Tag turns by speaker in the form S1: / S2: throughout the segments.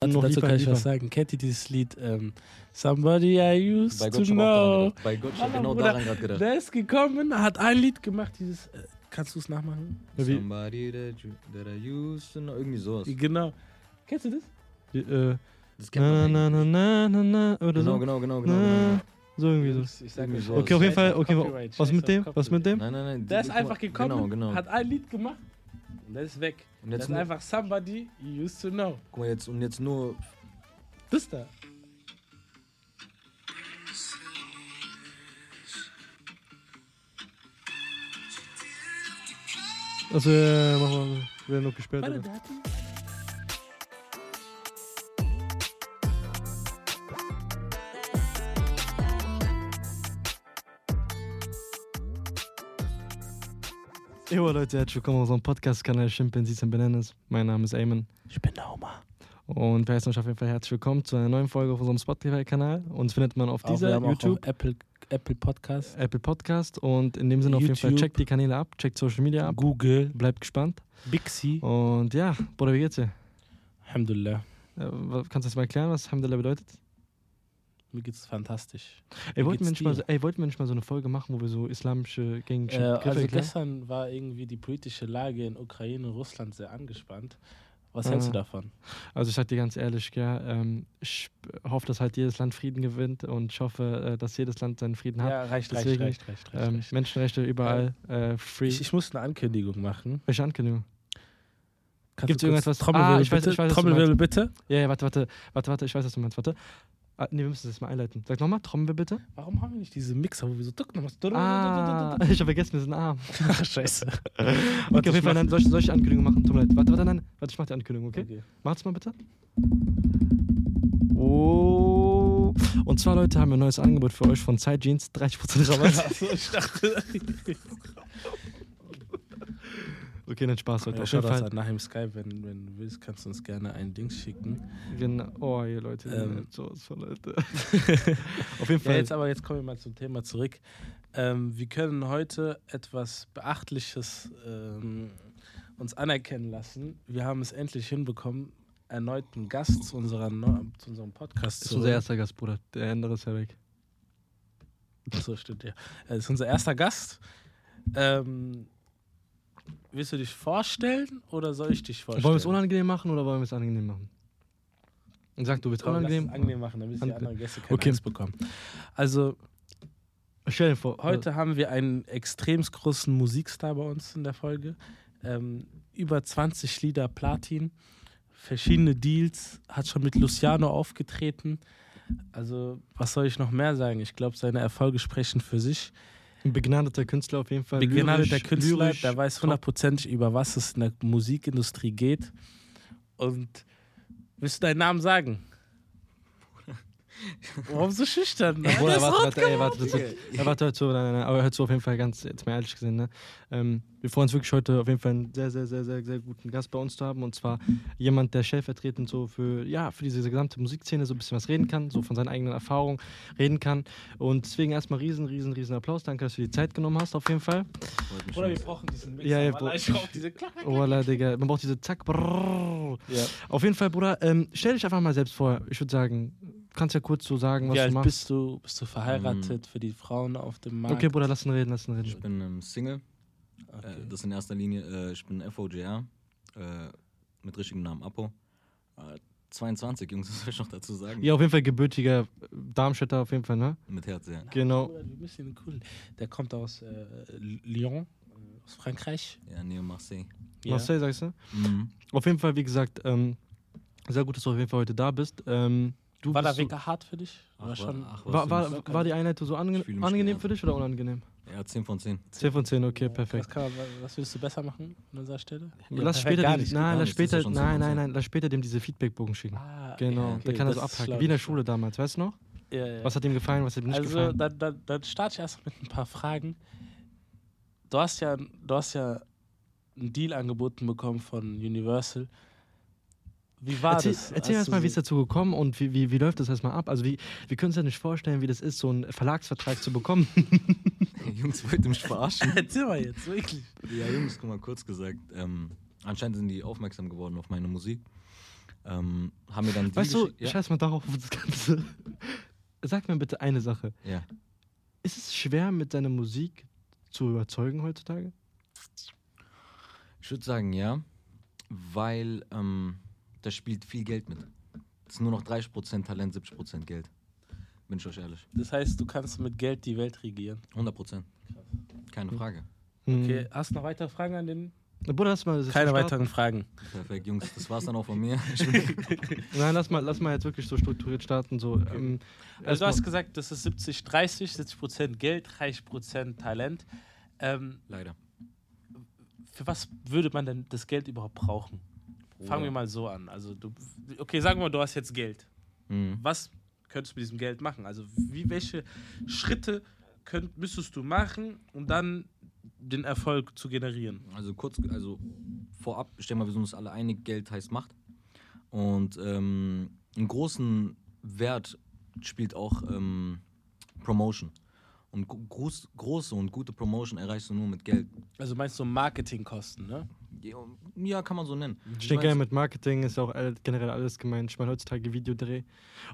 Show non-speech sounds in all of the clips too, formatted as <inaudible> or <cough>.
S1: Dazu,
S2: noch
S1: dazu kann ich was sagen. Kennt ihr dieses Lied ähm, Somebody I used
S3: Bei
S1: to
S3: Gott
S1: know?
S3: Bei Gott schon
S1: Wallah,
S3: genau
S1: Bruder,
S3: daran gerade gedacht.
S1: Der ist gekommen, hat ein Lied gemacht, dieses. Äh, kannst du es nachmachen?
S3: Somebody that, you, that I used to know. Irgendwie sowas.
S1: Genau. Kennst du das?
S2: Wie, äh,
S3: Das kennt
S2: na,
S3: man
S2: na, na, na, na, na, oder
S3: Genau,
S2: so.
S3: genau, genau, genau.
S2: Na,
S3: genau.
S2: so irgendwie so.
S1: Ich sag euch,
S3: sowas.
S2: Okay, auf jeden Fall, okay, was mit dem? Was mit dem?
S3: Nein, nein, nein.
S1: Der
S3: die-
S1: ist einfach gekommen,
S3: Genau, genau.
S1: hat ein Lied gemacht und der ist weg.
S3: Und
S1: Das
S3: jetzt,
S1: ist
S3: nur,
S1: einfach Somebody you used to know.
S3: guck mal, jetzt, und jetzt nur.
S1: Das da.
S2: Also, ja, mach mal. Wird noch gesperrt,
S1: Warte,
S2: oder? Jo Leute, herzlich willkommen auf unserem Podcast-Kanal Chimpanzees and Bananas. Mein Name ist Eamon
S1: Ich bin der Oma.
S2: und wir heißen euch auf jeden Fall herzlich willkommen zu einer neuen Folge auf unserem Spotify-Kanal. Uns findet man auf
S1: Auch,
S2: dieser,
S1: auch
S2: YouTube,
S1: auf Apple, Apple Podcast,
S2: Apple Podcast und in dem Sinne auf jeden Fall
S1: YouTube.
S2: checkt die Kanäle ab, checkt Social Media ab,
S1: Google,
S2: bleibt gespannt.
S1: Bixi.
S2: Und ja, Bruder, wie geht's dir?
S1: Alhamdulillah.
S2: Äh, Kannst du das mal erklären, was Alhamdulillah bedeutet?
S1: Mir geht's fantastisch.
S2: Ey, wollten wir, nicht mal ey, wollten wir nicht mal so eine Folge machen, wo wir so islamische gängige
S1: Äh, also
S2: erklären?
S1: gestern war irgendwie die politische Lage in Ukraine und Russland sehr angespannt. Was
S2: Ah.
S1: hältst du davon?
S2: Also ich sag dir ganz ehrlich, gell, ähm, ich hoffe, dass halt jedes Land Frieden gewinnt und ich hoffe, äh, dass jedes Land seinen Frieden hat.
S1: Ja, reicht, reicht,
S2: deswegen,
S1: reicht, reicht, reicht,
S2: Ähm,
S1: reicht.
S2: Menschenrechte überall, äh, free.
S1: Ich, ich muss eine Ankündigung machen.
S2: Welche Ankündigung?
S1: Du kurz
S2: irgendetwas-
S1: Trommelwirbel,
S2: Ah, ich weiß-
S1: bitte?
S2: weiß, du
S1: Trommelwirbel, bitte?
S2: Ja, ja, warte, warte, warte, warte, ich weiß, was du meinst, warte. Ah, nee, wir müssen das mal einleiten. Sag nochmal, Trommelwirbel bitte.
S1: Warum haben wir nicht diese Mixer, wo wir so duck nochmal
S2: Ah, ich habe vergessen, wir sind arm. <laughs>
S1: Ach, scheiße.
S2: Okay, auf jeden Fall, dann soll ich, soll ich Ankündigung machen? Tut mir leid. Warte, warte, nein, warte, ich mach die Ankündigung, okay?
S1: Okay.
S2: Macht's mal bitte. Oh. Und zwar, Leute, haben wir ein neues Angebot für euch von Side Jeans. 30% Rabatt.
S1: Achso, ich dachte. <laughs>
S2: Okay, nicht Spaß, Leute.
S1: Ja,
S2: Auf jeden Fall.
S1: an. Nach dem Skype, wenn, wenn du willst, kannst du uns gerne ein Ding schicken.
S2: Genau. Oh, ihr Leute.
S1: Ähm.
S2: so, so, Leute. <laughs> Auf jeden
S1: Ja,
S2: Fall.
S1: jetzt aber jetzt kommen wir mal zum Thema zurück. Ähm, wir können heute etwas Beachtliches ähm, uns anerkennen lassen. Wir haben es endlich hinbekommen, erneut einen Gast zu, unserer zu unserem Podcast
S2: das ist
S1: zu
S2: unser erster Gast, Bruder. Der andere ist ja weg.
S1: So stimmt, ja. Das ist unser erster Gast. Ähm, willst du dich vorstellen oder soll ich dich vorstellen?
S2: Wollen wir es unangenehm machen oder wollen wir es angenehm machen? Und sag, du willst
S1: Komm, lass es
S2: unangenehm?
S1: angenehm machen, damit die anderen Gäste keine
S2: Okay.
S1: Angst bekommen. Also,
S2: Stell dir vor.
S1: Heute haben wir einen extrem großen Musikstar bei uns in der Folge. Ähm, über 20 Lieder Platin, verschiedene Deals, hat schon mit Luciano aufgetreten. Also, was soll ich noch mehr sagen? Ich glaube, seine Erfolge sprechen für sich.
S2: Ein begnadeter Künstler auf jeden Fall.
S1: Begnadeter
S2: lyrisch,
S1: Künstler,
S2: lyrisch,
S1: der weiß hundertprozentig, über was es in der Musikindustrie geht. Und willst du deinen Namen sagen? Warum so schüchtern?
S2: Bruder,
S1: Der ist
S2: warte, warte, ey, warte, das ist, ja, warte, hör zu, nein, nein, nein, aber hör zu, auf jeden Fall ganz, jetzt mal ehrlich gesehen, ne? Ähm, wir freuen uns wirklich heute auf jeden Fall einen sehr, sehr, sehr, sehr, sehr guten Gast bei uns zu haben und zwar jemand, der stellvertretend so für, ja, für diese gesamte Musikszene so ein bisschen was reden kann, so von seinen eigenen Erfahrungen reden kann und deswegen erstmal riesen, riesen, riesen Applaus, danke, dass du dir die Zeit genommen hast, auf jeden Fall.
S1: Oder wir brauchen diesen Mixer.
S2: Ja, ja, Bro-
S1: ich brauche diese Klack, klack,
S2: Oh, Digga, man braucht diese Zack.
S1: Ja.
S2: Auf jeden Fall, Bruder, ähm, stell dich einfach mal selbst vor, ich würde sagen, kannst ja kurz so sagen, was
S1: Wie
S2: du
S1: alt
S2: machst.
S1: bist du? Bist du verheiratet für die Frauen auf dem Markt?
S2: Okay, Bruder, lass ihn reden, lass ihn
S3: Ich
S2: reden.
S3: bin ähm, Single.
S1: Okay.
S3: Äh, das in erster Linie. Äh, ich bin FOJR. Äh, mit richtigem Namen Apo. Äh, 22, Jungs, <laughs> was soll ich noch dazu sagen?
S2: Ja, auf jeden Fall gebürtiger Darmstädter, auf jeden Fall, ne?
S3: Mit Herz, ja.
S2: Genau.
S1: Bruder, Wir müssen ihn cool. Der kommt aus äh, Lyon, äh, aus Frankreich.
S3: Ja, Neo Marseille.
S1: Ja.
S2: Marcel, sagst du?
S3: Mhm.
S2: Auf jeden Fall, wie gesagt, ähm, sehr gut, dass du auf jeden Fall heute da bist. Ähm, du
S1: War der Weg hart für dich?
S3: Ach,
S1: War
S3: war-
S1: schon
S3: ach,
S2: war,
S3: was
S2: war,
S3: mich-
S2: war die Einheit so ange angenehm für dich oder unangenehm?
S3: Ja, 10 von 10.
S2: 10 von 10, okay,
S1: was,
S2: perfekt.
S1: kann man, was würdest du besser machen an unserer Stelle?
S2: lass
S1: perfekt,
S2: später,
S1: gar
S2: dem,
S1: nicht.
S2: nein, lass später,
S3: ja schon 10
S2: nein, nein,
S3: 10.
S2: nein, lass später dem diese Feedbackbogen schicken.
S1: Ah,
S2: Genau,
S1: okay,
S2: da kann er so abhaken. Wie in der Schule damals, weißt du noch?
S1: Ja, ja.
S2: Was hat ihm gefallen, was hat ihm nicht
S1: also,
S2: gefallen?
S1: dann, dann, dann starte ich erst mit ein paar Fragen. Du hast ja, du hast ja einen Deal angeboten bekommen von Universal. Wie war
S2: erzähl
S1: das?
S2: erzähl
S1: Hast
S2: erst
S1: du
S2: mal,
S1: so-
S2: wie es dazu gekommen und wie, wie, wie läuft das erstmal ab? Also, wie, wir können uns ja nicht vorstellen, wie das ist, so einen Verlagsvertrag zu bekommen. <laughs>
S3: Jungs, wollt ihr mich verarschen? <laughs>
S1: Erzähl mal jetzt, wirklich.
S3: Ja, Jungs, guck mal, kurz gesagt. Ähm, anscheinend sind die aufmerksam geworden auf meine Musik. Ähm, haben mir dann die
S2: Weißt du,
S3: ja,
S2: scheiß mal darauf, auf das Ganze. Sag mir bitte eine Sache.
S3: ja.
S2: Ist es schwer, mit seiner Musik zu überzeugen heutzutage?
S3: Ich würde sagen, ja, weil ähm, da spielt viel Geld mit. Es ist nur noch 30% Talent, 70% Geld. Bin ich euch ehrlich.
S1: Das heißt, du kannst mit Geld die Welt regieren.
S3: 100%. Keine Frage.
S1: Okay, hast du noch weitere Fragen an den?
S2: Hm. Bruder, lass mal. das
S1: Keine weiteren Fragen.
S3: Perfekt, Jungs. Das war's dann auch von mir. <laughs> <laughs>
S2: Nein, lass mal, lass mal jetzt wirklich so strukturiert starten. So, ähm,
S1: Also du hast gesagt, das ist 70, 30, 70 Prozent Geld, 30 Prozent Talent. Ähm,
S3: leider.
S1: für was würde man denn das Geld überhaupt brauchen? Fangen wir mal so an. Also du, okay, sagen wir mal, du hast jetzt Geld.
S3: Mhm.
S1: Was könntest du mit diesem Geld machen? Also wie, welche Schritte könnt, müsstest du machen, um dann den Erfolg zu generieren?
S3: Also kurz, also vorab, denke mal, wir sind uns alle einig, Geld heißt Macht. Und ähm, einen großen Wert spielt auch ähm, Promotion. Und gro- groß, große und gute Promotion erreichst du nur mit Geld.
S1: Also meinst du Marketingkosten, ne?
S3: Ja, kann man so nennen.
S2: Ich denke, mit Marketing ist auch generell alles gemeint. Ich meine, heutzutage Videodreh.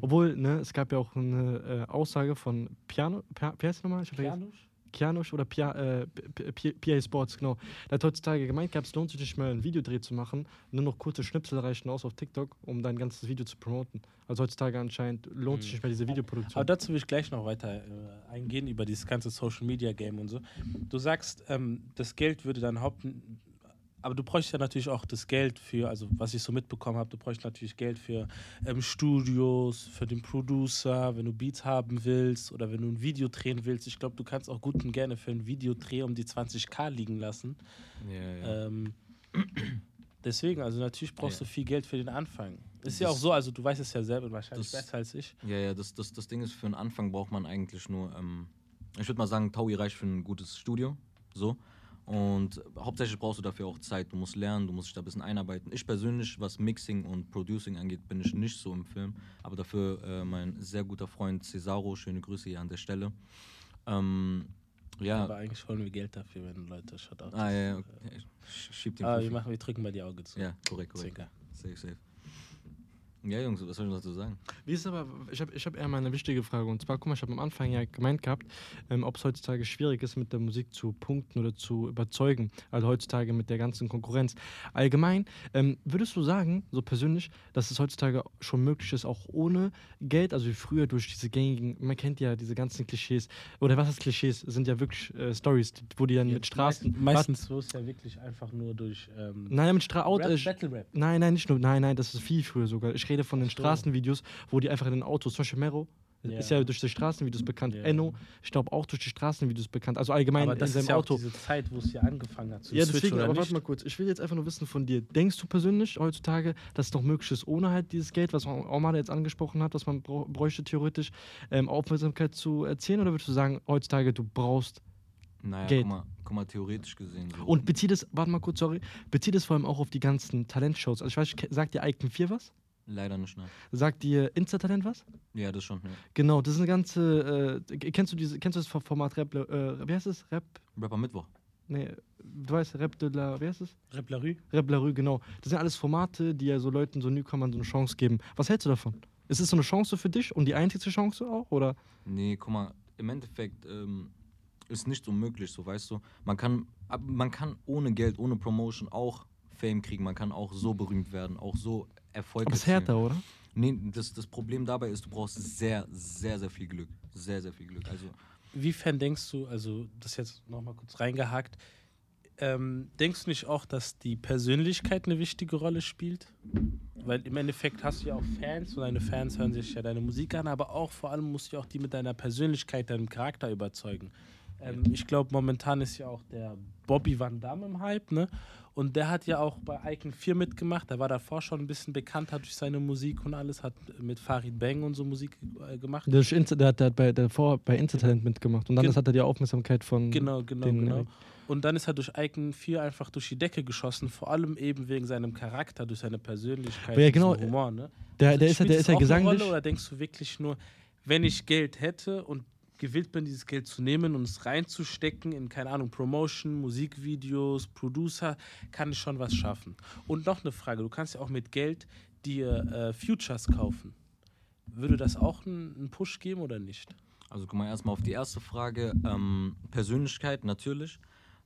S2: Obwohl, ne, es gab ja auch eine äh, Aussage von Piano. Pia, wie heißt nochmal? Ich.
S1: Janusz?
S2: Kianosch oder Pia, äh, P- P- PA Sports, genau. Der hat heutzutage gemeint gehabt, es lohnt sich nicht mehr, einen Videodreh zu machen. Nur noch kurze Schnipsel reichen aus auf TikTok, um dein ganzes Video zu promoten. Also heutzutage anscheinend lohnt sich nicht mehr diese Videoproduktion.
S1: Aber dazu will ich gleich noch weiter äh, eingehen über dieses ganze Social Media Game und so. Du sagst, ähm, das Geld würde dann haupt. Aber du bräuchst ja natürlich auch das Geld für, also was ich so mitbekommen habe, du bräuchst natürlich Geld für ähm, Studios, für den Producer, wenn du Beats haben willst oder wenn du ein Video drehen willst. Ich glaube, du kannst auch gut und gerne für ein Videodreh um die 20k liegen lassen.
S3: Ja, ja.
S1: Ähm, deswegen, also natürlich brauchst
S3: Ja.
S1: du viel Geld für den Anfang. Ist ja
S3: Das-
S1: auch so, also du weißt es ja selber wahrscheinlich
S3: das-
S1: besser als ich.
S3: Ja, ja, das, das, das Ding ist, für einen Anfang braucht man eigentlich nur, ähm, ich würde mal sagen, Taui reicht für ein gutes Studio. So. Und hauptsächlich brauchst du dafür auch Zeit. Du musst lernen, du musst dich da ein bisschen einarbeiten. Ich persönlich, was Mixing und Producing angeht, bin ich nicht so im Film. Aber dafür äh, mein sehr guter Freund Cesaro, schöne Grüße hier an der Stelle. Ähm, ja.
S1: Aber eigentlich wollen wir Geld dafür, wenn Leute Shoutouts.
S3: Ah, ja, okay. Schieb den
S1: Ah, wir, machen, wir drücken mal die Augen zu.
S3: Ja, korrekt, korrekt.
S1: Zwinker.
S3: Safe, safe. Ja, Jungs, was soll ich noch dazu sagen?
S2: Wie ist aber, ich habe ich hab eher mal eine wichtige Frage. Und zwar, guck mal, ich habe am Anfang ja gemeint gehabt, ähm, ob es heutzutage schwierig ist, mit der Musik zu punkten oder zu überzeugen. Also heutzutage mit der ganzen Konkurrenz. Allgemein, ähm, würdest du sagen, so persönlich, dass es heutzutage schon möglich ist, auch ohne Geld, also wie früher durch diese gängigen, man kennt ja diese ganzen Klischees, oder was heißt Klischees, sind ja wirklich äh, Stories, wo die dann mit Straßen.
S1: Meist, meistens so ist ja wirklich einfach nur durch ähm,
S2: Nein, mit Straßen.
S1: Rap, Battle Rap.
S2: Nein, nein, nicht nur. Nein, nein, das ist viel früher sogar. Ich rede von den. Straßenvideos, wo die einfach in den Autos, zum Beispiel Mero,
S1: Ja.
S2: ist ja durch die Straßenvideos bekannt.
S1: Ja.
S2: Enno, ich glaube auch durch die Straßenvideos bekannt. Also allgemein
S1: Aber
S2: in
S1: das
S2: seinem
S1: ist ja auch
S2: Auto.
S1: diese Zeit, wo es hier angefangen hat zu
S2: Ja, deswegen,
S1: oder
S2: aber
S1: nicht?
S2: warte mal kurz. Ich will jetzt einfach nur wissen von dir. Denkst du persönlich heutzutage, dass es noch möglich ist, ohne halt dieses Geld, was Omar jetzt angesprochen hat, was man bräuchte theoretisch, ähm, Aufmerksamkeit zu erzielen? Oder würdest du sagen, heutzutage du brauchst.
S3: Naja,
S2: Geld.
S3: guck mal, guck mal, theoretisch gesehen. So.
S2: Und bezieht es, warte mal kurz, sorry, bezieht es vor allem auch auf die ganzen Talentshows. Also ich weiß, sagt dir Icon 4 was?
S3: Leider nicht, nein.
S2: Sagt dir Insta-Talent was?
S3: Ja, das schon. Ja.
S2: Genau, das ist eine ganze. Äh, kennst du diese, kennst du das Format Rap? Äh, wie heißt es? Rap?
S3: Rapper Mittwoch.
S2: Nee, du weißt, Rap de la. Wie heißt es?
S1: Rap La Rue?
S2: Rap la Rue, genau. Das sind alles Formate, die ja so Leuten, so Newcomern so eine Chance geben. Was hältst du davon? Ist es so eine Chance für dich und die einzige Chance auch? Oder?
S3: Nee, guck mal, im Endeffekt ähm, ist nicht unmöglich, so weißt du. Man kann, man kann ohne Geld, ohne Promotion auch Fame kriegen. Man kann auch so berühmt werden, auch so Erfolg
S2: Aber es ist
S3: erzielen.
S2: härter, oder?
S3: Nee, das, das Problem dabei ist, du brauchst sehr, sehr, sehr viel Glück. Sehr, sehr viel Glück. Also,
S1: Wiefern denkst du, also das jetzt nochmal kurz reingehakt, ähm, denkst du nicht auch, dass die Persönlichkeit eine wichtige Rolle spielt? Weil im Endeffekt hast du ja auch Fans und deine Fans hören sich ja deine Musik an, aber auch vor allem musst du ja auch die mit deiner Persönlichkeit, deinem Charakter überzeugen. Ähm, ich glaube, momentan ist ja auch der Bobby Van Damme im Hype, ne? Und der hat ja auch bei Icon 4 mitgemacht. Der war davor schon ein bisschen bekannter durch seine Musik und alles, hat mit Farid Bang und so Musik äh, gemacht.
S2: Der, der hat, der hat bei, davor bei Insta-Talent mitgemacht und dann
S1: Gen-
S2: hat er die Aufmerksamkeit von.
S1: Genau, genau, genau. Und dann ist er durch Icon 4 einfach durch die Decke geschossen, vor allem eben wegen seinem Charakter, durch seine Persönlichkeit,
S2: ja, genau,
S1: Humor. Ne?
S2: Der, der ist ja, der ist ja gesanglich.
S1: Rolle, oder denkst du wirklich nur, wenn ich Geld hätte und gewillt bin, dieses Geld zu nehmen und es reinzustecken in, keine Ahnung, Promotion, Musikvideos, Producer, kann ich schon was schaffen. Und noch eine Frage, du kannst ja auch mit Geld dir äh, Futures kaufen, würde das auch einen Push geben oder nicht?
S3: Also guck mal erstmal auf die erste Frage. Ähm, Persönlichkeit, natürlich,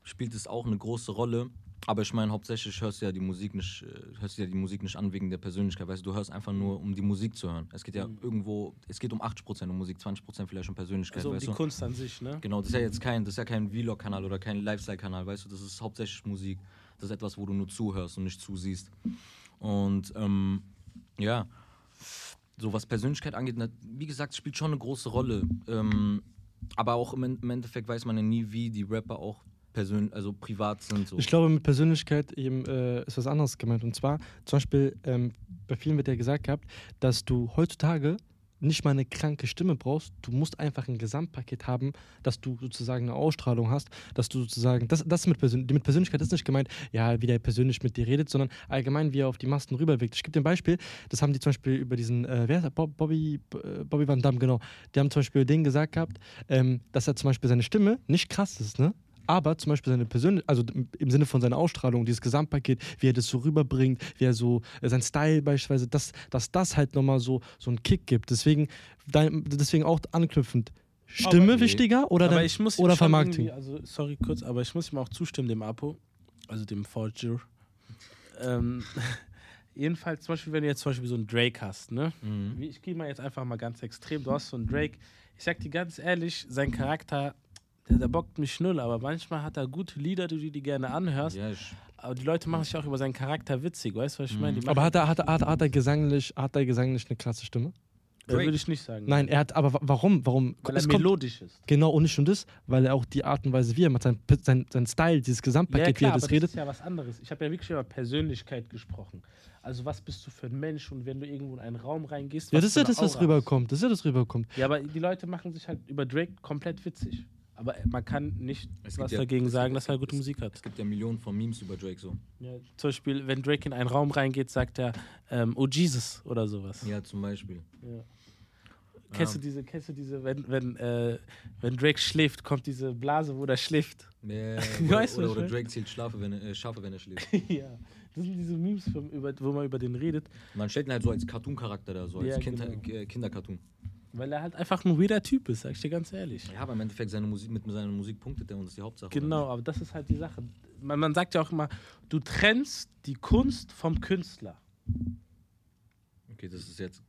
S3: spielt es auch eine große Rolle. Aber ich meine, hauptsächlich hörst du ja die Musik nicht, äh, hörst du ja die Musik nicht an wegen der Persönlichkeit. Weißt du, du hörst einfach nur, um die Musik zu hören. Es geht ja irgendwo, es geht um 80% um Musik, 20% vielleicht um Persönlichkeit,
S1: Also um die
S3: du?
S1: Kunst an sich, ne?
S3: Genau, das ist ja jetzt kein, das ist ja kein Vlog-Kanal oder kein Lifestyle-Kanal, weißt du, das ist hauptsächlich Musik. Das ist etwas, wo du nur zuhörst und nicht zusiehst. Und ähm, ja, so was Persönlichkeit angeht, wie gesagt, spielt schon eine große Rolle. Ähm, aber auch im Endeffekt weiß man ja nie, wie die Rapper auch persönlich, also privat sind. So.
S2: Ich glaube, mit Persönlichkeit eben, äh, ist was anderes gemeint. Und zwar, zum Beispiel, ähm, bei vielen wird ja gesagt gehabt, dass du heutzutage nicht mal eine kranke Stimme brauchst. Du musst einfach ein Gesamtpaket haben, dass du sozusagen eine Ausstrahlung hast, dass du sozusagen, das, das mit, Persön mit Persönlichkeit ist nicht gemeint, ja, wie der persönlich mit dir redet, sondern allgemein, wie er auf die Masten rüberwirkt. Ich gebe dir ein Beispiel, das haben die zum Beispiel über diesen, äh, wer ist der? Bob, Bobby, äh, Bobby Van Damme, genau. Die haben zum Beispiel den gesagt gehabt, ähm, dass er zum Beispiel seine Stimme nicht krass ist, ne? Aber zum Beispiel seine persönliche, also im Sinne von seiner Ausstrahlung, dieses Gesamtpaket, wie er das so rüberbringt, wie er so, äh, sein Style beispielsweise, dass, dass das halt nochmal so, so einen Kick gibt. Deswegen, dein, deswegen auch anknüpfend, Stimme
S3: Aber-
S2: wichtiger oder, dann,
S1: ich muss ihm
S2: oder
S1: irgendwie- Also, sorry, kurz, aber ich muss ihm auch zustimmen, dem Apo, also dem Forger. Ähm, <laughs> jedenfalls, zum Beispiel, wenn du jetzt zum Beispiel so einen Drake hast, ne?
S3: Mhm.
S1: Ich gehe mal jetzt einfach mal ganz extrem. Du hast so einen Drake. Ich sag dir ganz ehrlich, sein Charakter, der, der bockt mich null, aber manchmal hat er gute Lieder, die du dir gerne anhörst.
S3: Ja, ich,
S1: Aber die Leute machen sich auch über seinen Charakter witzig, weißt du, was ich meine? Die
S2: Aber hat er, hat, er, hat, er- hat er gesanglich, hat er gesanglich eine klasse Stimme?
S1: Äh, würde ich nicht sagen.
S2: Nein, er hat, aber wa- warum? Warum?
S1: weil er
S2: Es kommt-
S1: melodisch ist.
S2: Genau, und nicht nur das, weil er auch die Art und Weise, wie er macht, sein, sein, sein Style, dieses Gesamtpaket,
S1: ja,
S2: wie
S1: klar,
S2: er das
S1: aber
S2: redet.
S1: das ist ja was anderes. Ich habe ja wirklich über Persönlichkeit gesprochen. Also was bist du für ein Mensch und wenn du irgendwo in einen Raum reingehst,
S2: Ja,
S1: was
S2: das ist ja das, was rüberkommt. Das ist ja das rüberkommt.
S1: Ja, aber die Leute machen sich halt über Drake komplett witzig. Aber man kann nicht
S3: Es
S1: was
S3: ja-
S1: dagegen
S3: es
S1: sagen, dass er
S3: es-
S1: gute Musik hat.
S3: es gibt ja Millionen von Memes über Drake so.
S1: Ja, zum Beispiel, wenn Drake in einen Raum reingeht, sagt er, ähm, oh Jesus oder sowas.
S3: Ja, zum Beispiel.
S1: Ja. Kennst du
S3: Ja.
S1: diese, kennst du diese, wenn, wenn, äh, wenn Drake schläft, kommt diese Blase, wo der schläft. <laughs> Weißt du,
S3: oder,
S1: was
S3: oder
S1: ich
S3: Drake zählt Schafe, wenn er, äh, Schafe, wenn er schläft. <laughs>
S1: ja. Das sind diese Memes, über, wo man über den redet,
S3: Man stellt ihn halt so als Cartoon-Charakter da, so als
S1: Ja,
S3: kind,
S1: genau.
S3: äh, Kindercartoon.
S1: Weil er halt einfach ein weirder Typ ist, sag ich dir ganz ehrlich.
S3: Ja, aber im Endeffekt seine Musik, mit seiner Musik punktet er und das ist die Hauptsache.
S1: Genau, aber das ist halt die Sache. Man, man sagt ja auch immer, du trennst die Kunst vom Künstler.
S3: Okay, das ist jetzt.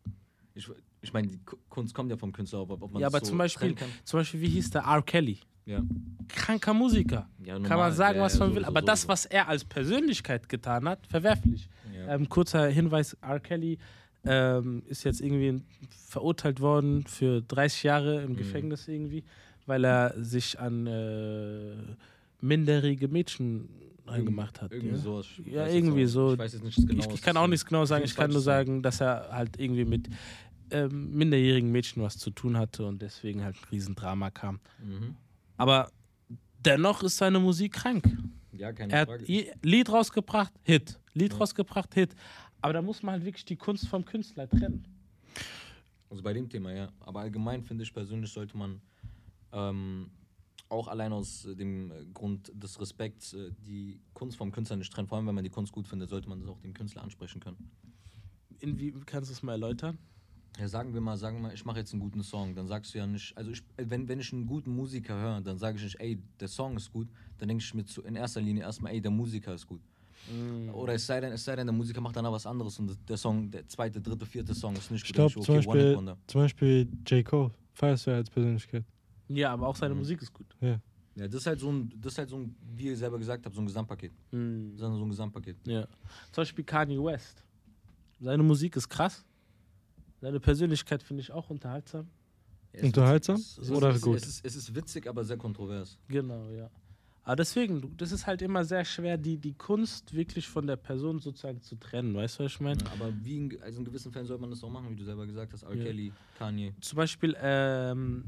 S3: Ich, ich meine, die Ku- Kunst kommt ja vom Künstler, ob, ob man
S1: Ja, aber
S3: so
S1: zum Beispiel, zum Beispiel, wie hieß der R. Kelly?
S3: kann. Ja.
S1: Kranker Musiker.
S3: Ja,
S1: Kann
S3: normal,
S1: man sagen,
S3: ja,
S1: was man will,
S3: sowieso,
S1: aber das, was er als Persönlichkeit getan hat, verwerflich. Ähm, kurzer Hinweis: R. Kelly ähm, ist jetzt irgendwie verurteilt worden für 30 Jahre
S3: Mhm.
S1: im Gefängnis irgendwie, weil er sich an äh, minderjährige Mädchen reingemacht hat.
S3: Irgendwie
S1: ja.
S3: sowas.
S1: Ja, irgendwie
S3: auch-
S1: so.
S3: Ich weiß jetzt nicht genau.
S1: ich, ich kann auch nichts genau sagen, ich kann nur
S3: sagen.
S1: dass er halt irgendwie mit ähm, minderjährigen Mädchen was zu tun hatte und deswegen halt ein Riesendrama kam.
S3: Mhm.
S1: Aber dennoch ist seine Musik krank.
S3: Ja, keine
S1: Er hat
S3: Frage.
S1: i- Lied rausgebracht, Hit. Lied
S3: Ja.
S1: rausgebracht, Hit. Aber da muss man halt wirklich die Kunst vom Künstler trennen.
S3: Also bei dem Thema, ja. Aber allgemein finde ich persönlich, sollte man ähm, auch allein aus dem Grund des Respekts äh, die Kunst vom Künstler nicht trennen. Vor allem, wenn man die Kunst gut findet, sollte man das auch dem Künstler ansprechen können.
S1: Inwie kannst du es mal erläutern?
S3: Ja, sagen wir mal, sagen wir mal, ich mache jetzt einen guten Song, dann sagst du ja nicht, also ich, wenn, wenn ich einen guten Musiker höre, dann sage ich nicht, ey, der Song ist gut, dann denke ich mir zu, in erster Linie erstmal, ey, der Musiker ist gut.
S1: Mhm.
S3: Oder es sei, denn, es sei denn, der Musiker macht dann was anderes und der Song, der zweite, dritte, vierte Song ist nicht
S2: Ich
S3: gut.
S2: glaube zum,
S3: ist okay, Wonder.
S2: zum Beispiel J. Cole feierst du ja als Persönlichkeit.
S1: Ja, aber auch seine
S3: Mhm.
S1: Musik ist gut.
S3: Ja, das ist halt so ein, das ist halt so ein, wie ihr selber gesagt habt, so ein Gesamtpaket.
S1: Mhm.
S3: Das ist so ein Gesamtpaket.
S1: Ja. Zum Beispiel Kanye West. Seine Musik ist krass. Seine Persönlichkeit finde ich auch unterhaltsam.
S3: Ja, ist
S2: Unterhaltsam
S3: witzig. Es ist-
S2: oder
S3: ist,
S2: gut?
S3: Es ist, es ist witzig, aber sehr kontrovers.
S1: Genau, ja. Aber deswegen, das ist halt immer sehr schwer, die, die Kunst wirklich von der Person sozusagen zu trennen. Weißt du, was ich meine?
S3: Ja, aber wie in, also in gewissen Fällen sollte man das auch machen, wie du selber gesagt hast. R.
S1: Ja.
S3: Kelly, Kanye.
S1: Zum Beispiel, ähm,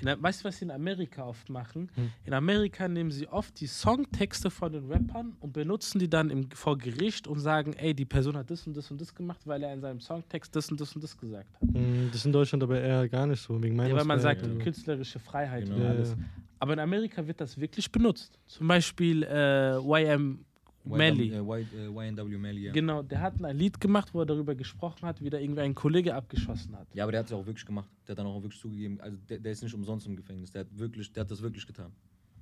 S1: in, weißt du, was sie in Amerika oft machen?
S2: Hm.
S1: In Amerika nehmen sie oft die Songtexte von den Rappern und benutzen die dann im, vor Gericht und sagen, ey, die Person hat das und das und das gemacht, weil er in seinem Songtext das und das und das gesagt hat.
S2: Mm, Das ist in Deutschland aber eher gar nicht so, wegen
S1: Ja, weil man sagt,
S2: so.
S1: künstlerische Freiheit
S3: Genau.
S1: und
S2: Ja,
S1: alles.
S2: Ja.
S1: Aber in Amerika wird das wirklich benutzt. Zum Beispiel äh, YM, Melly.
S3: Äh, äh, YNW Melly, ja.
S1: Genau, der hat ein Lied gemacht, wo er darüber gesprochen hat, wie da irgendwie ein Kollege abgeschossen hat.
S3: Ja, aber der hat es ja auch wirklich gemacht. Der hat dann auch wirklich zugegeben. Also der, der ist nicht umsonst im Gefängnis. Der hat wirklich, der hat das wirklich getan.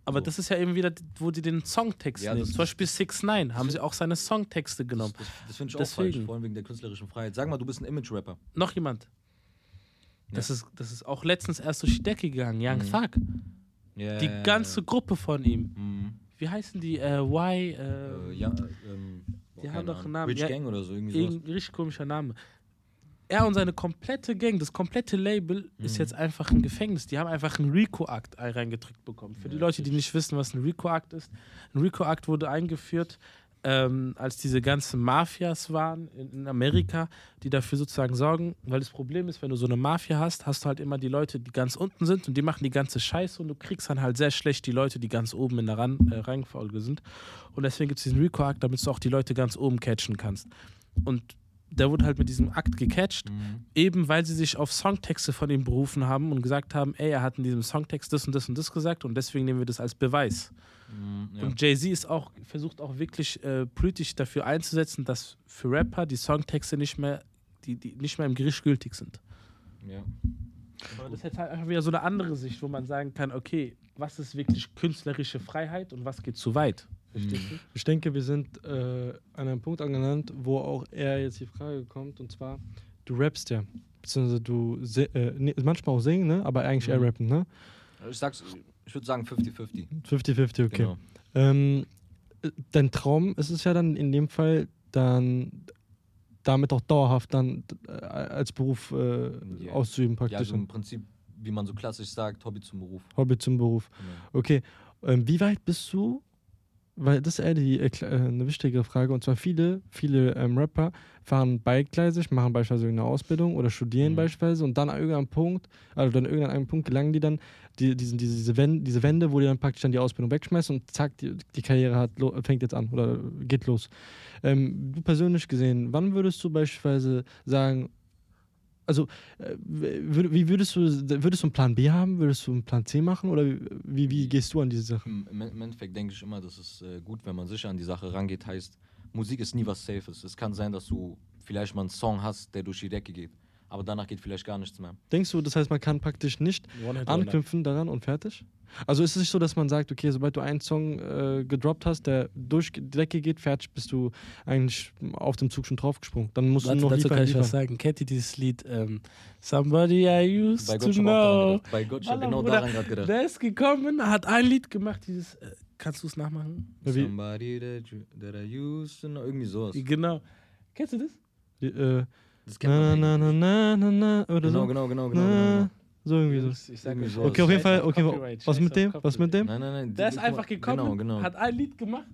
S1: Aber
S3: So.
S1: das ist ja eben wieder, wo die den Songtext
S3: Ja,
S1: nehmen. Zum Beispiel 6 9 haben sie auch seine Songtexte genommen.
S3: Das, das, das finde ich auch
S1: Deswegen.
S3: falsch, vor allem wegen der künstlerischen Freiheit. Sag mal, du bist ein Image-Rapper.
S1: Noch jemand? Das, ist, das ist auch letztens erst durch die Decke gegangen. Young
S3: Mhm.
S1: Thug.
S3: Ja,
S1: Die ganze Gruppe von ihm.
S3: Mhm.
S1: Wie heißen die? Äh, y, äh,
S3: Äh, ja, ähm,
S1: Die haben doch einen Namen.
S3: Rich
S1: Ja,
S3: Gang oder so, irgendwie
S1: irgendein richtig komischer Name. Er und seine komplette Gang, das komplette Label ist
S3: Mhm.
S1: jetzt einfach im Gefängnis. Die haben einfach einen RICO-Akt reingedrückt bekommen. Für die
S3: Ja,
S1: Leute, die nicht wissen, was ein RICO-Akt ist. Ein RICO-Akt wurde eingeführt, ähm, als diese ganzen Mafias waren in, in Amerika, die dafür sozusagen sorgen, weil das Problem ist, wenn du so eine Mafia hast, hast du halt immer die Leute, die ganz unten sind und die machen die ganze Scheiße und du kriegst dann halt sehr schlecht die Leute, die ganz oben in der Ran äh, Rangfolge sind. Und deswegen gibt es diesen RICO-Akt, damit du auch die Leute ganz oben catchen kannst. Und der wurde halt mit diesem Akt gecatcht,
S3: Mhm.
S1: eben weil sie sich auf Songtexte von ihm berufen haben und gesagt haben, ey, er hat in diesem Songtext das und das und das gesagt und deswegen nehmen wir das als Beweis.
S3: Mhm, ja.
S1: Und Jay-Z ist auch, versucht auch wirklich äh, politisch dafür einzusetzen, dass für Rapper die Songtexte nicht mehr, die, die nicht mehr im Gericht gültig sind.
S3: ja.
S1: Aber das ist halt einfach wieder so eine andere Sicht, wo man sagen kann, okay, was ist wirklich künstlerische Freiheit und was geht zu weit? Verstehst du?
S2: Ich denke, wir sind äh, an einem Punkt angelangt, wo auch eher jetzt die Frage kommt, und zwar, du rappst ja, beziehungsweise du äh, nee, manchmal auch singen, ne? aber eigentlich eher
S3: Mhm.
S2: rappen, ne?
S3: Ich sag's, ich würde sagen 50-50.
S2: 50-50, okay.
S3: Genau.
S2: Ähm, äh, dein Traum ist es ja dann in dem Fall, dann damit auch dauerhaft dann äh, als Beruf äh,
S3: Ja.
S2: auszuüben,
S3: Ja,
S2: praktisch.
S3: also im Prinzip, wie man so klassisch sagt, Hobby zum Beruf.
S2: Hobby zum Beruf.
S3: Genau.
S2: Okay, ähm, wie weit bist du? Weil das ist eher die, äh, äh, eine wichtige Frage. Und zwar viele, viele ähm, Rapper fahren beidgleisig, machen beispielsweise eine Ausbildung oder studieren
S3: Mhm.
S2: beispielsweise und dann an irgendeinem Punkt, also dann irgendwann an einem Punkt gelangen die dann die, diese, diese, Wende, diese Wende, wo die dann praktisch dann die Ausbildung wegschmeißen und zack, die, die Karriere hat, fängt jetzt an oder geht los. Ähm, du persönlich gesehen, wann würdest du beispielsweise sagen, also äh, wie würdest du, würdest du einen Plan B haben, würdest du einen Plan C machen oder wie, wie gehst du an diese Sache?
S3: Im, Im im Endeffekt denke ich immer, dass es äh, gut, wenn man sicher an die Sache rangeht. Heißt, Musik ist nie was Safes. Es kann sein, dass du vielleicht mal einen Song hast, der durch die Decke geht. Aber danach geht vielleicht gar nichts mehr.
S2: Denkst du, das heißt, man kann praktisch nicht anknüpfen daran und fertig? Also ist es nicht so, dass man sagt, okay, sobald du einen Song äh, gedroppt hast, der durch die Decke geht, fertig, bist du eigentlich auf dem Zug schon draufgesprungen. Dann musst
S1: Warte,
S2: du noch
S1: dazu
S2: liefern,
S1: kann ich was sagen. Kennt ihr dieses Lied ähm, Somebody I used
S3: Bei
S1: to
S3: Gott, daran
S1: know?
S3: Bei Gott,
S1: Wallah,
S3: genau
S1: Bruder,
S3: daran gerade gedacht.
S1: Der ist gekommen, hat ein Lied gemacht, dieses. Äh, kannst du es nachmachen?
S3: Somebody that, you, that I used to know. Irgendwie sowas.
S1: Genau. Kennst du das?
S2: Die, äh,
S3: Das kennt
S2: na,
S3: man
S2: na, na, na, na, na, oder
S3: Genau,
S2: so.
S3: genau, genau, genau,
S2: Na,
S3: genau.
S2: So irgendwie so.
S1: Ich sag
S3: Irgendwie so.
S2: Okay, auf jeden Fall, okay,
S1: Copyright,
S2: was mit dem? Was mit dem?
S3: Nein, nein, nein.
S1: Der ist
S3: mal,
S1: einfach gekommen,
S3: Genau, genau.
S1: hat ein Lied gemacht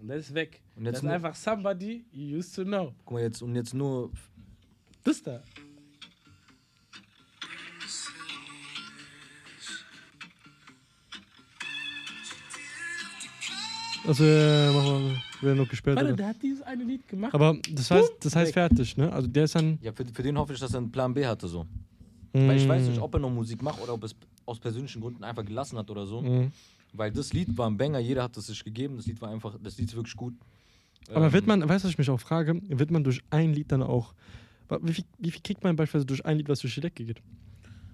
S1: und der ist weg.
S3: Und
S1: Das
S3: jetzt
S1: ist
S3: nur,
S1: einfach Somebody you used to know.
S3: guck mal jetzt, und jetzt nur
S1: Das da.
S2: Also, äh, machen wir, wird noch gesperrt.
S1: Warte,
S2: Oder?
S1: der hat dieses eine Lied gemacht.
S2: Aber das heißt, das heißt fertig, ne? Also der ist dann.
S3: Ja, für, für den hoffe ich, dass er einen Plan B hatte so. Weil ich weiß nicht,
S2: Mm,
S3: ob er noch Musik macht oder ob es aus persönlichen Gründen einfach gelassen hat oder so.
S2: mm.
S3: Weil das Lied war ein Banger, jeder hat es sich gegeben. Das Lied war einfach, das Lied ist wirklich gut.
S2: Aber
S3: Ähm,
S2: wird man, weißt du, was ich mich auch frage, wird man durch ein Lied dann auch. Wie viel, wie viel kriegt man beispielsweise durch ein Lied, was durch die Decke geht?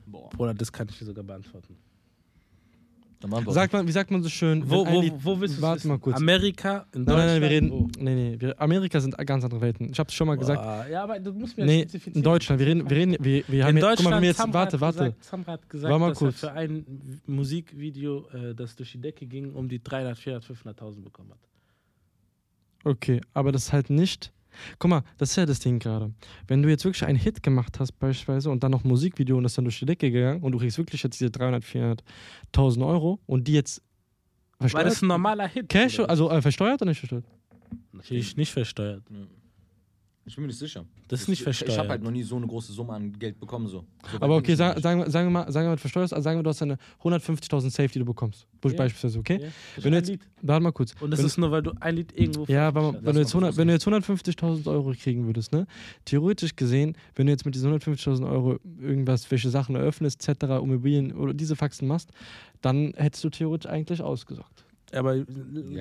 S3: Boah,
S1: Bruder, das kann ich dir sogar beantworten.
S3: Dann machen wir
S2: Sagt man, wie sagt man so schön?
S1: Wo, wo, wo willst du
S2: Warte mal kurz.
S1: Amerika, in
S2: Nein, nein, nein, wir
S1: Deutschland,
S2: reden. Nee, nee, wir, Amerika sind ganz andere Welten. Ich hab's schon mal
S1: wo?
S2: gesagt.
S1: Boah, Ja, aber du musst mir
S2: Nee,
S1: spezifizieren.
S2: in Deutschland. Wir reden, wir reden, wir, wir haben
S1: In
S2: jetzt,
S1: Deutschland,
S2: guck mal, wir jetzt,
S1: Samra
S2: warte, warte.
S1: Gesagt, Samra hat gesagt,
S2: Warte mal
S1: dass
S2: kurz.
S1: er für ein Musikvideo, äh, das durch die Decke ging, um die 300, 400, 500.000 bekommen hat.
S2: Okay, aber das ist halt nicht. Guck mal, das ist ja das Ding gerade. Wenn du jetzt wirklich einen Hit gemacht hast, beispielsweise, und dann noch Musikvideo und das dann durch die Decke gegangen und du kriegst wirklich jetzt diese 300, 400.000 Euro und die jetzt
S1: Weil das
S2: versteuert,
S1: ein normaler Hit.
S2: Cash,
S1: Bruder.
S2: also äh, versteuert oder nicht versteuert?
S1: Natürlich nicht versteuert.
S3: Ja. Ich bin mir nicht sicher.
S1: Das ist nicht
S3: Ich,
S1: versteuert.
S3: ich habe halt noch nie so eine große Summe an Geld bekommen. So. So
S2: Aber okay, sag, sagen, wir- sagen wir mal, sagen wir mal versteuert, also sagen wir, du hast eine 150.000 Safe, die du bekommst.
S1: Ja.
S2: Beispielsweise, okay?
S1: Das
S2: Wenn du jetzt-. Warte mal kurz.
S1: Und das
S2: wenn-
S1: ist nur, weil du ein Lied irgendwo
S2: Ja, wenn
S3: Lass
S2: du, jetzt
S3: mal
S2: 100,
S3: kurz
S2: wenn du jetzt 150.000 Euro kriegen würdest, ne? Theoretisch gesehen, wenn du jetzt mit diesen 150.000 Euro irgendwas, welche Sachen eröffnest, etc., Immobilien oder diese Faxen machst, dann hättest du theoretisch eigentlich ausgesorgt.
S1: Aber
S3: Ja,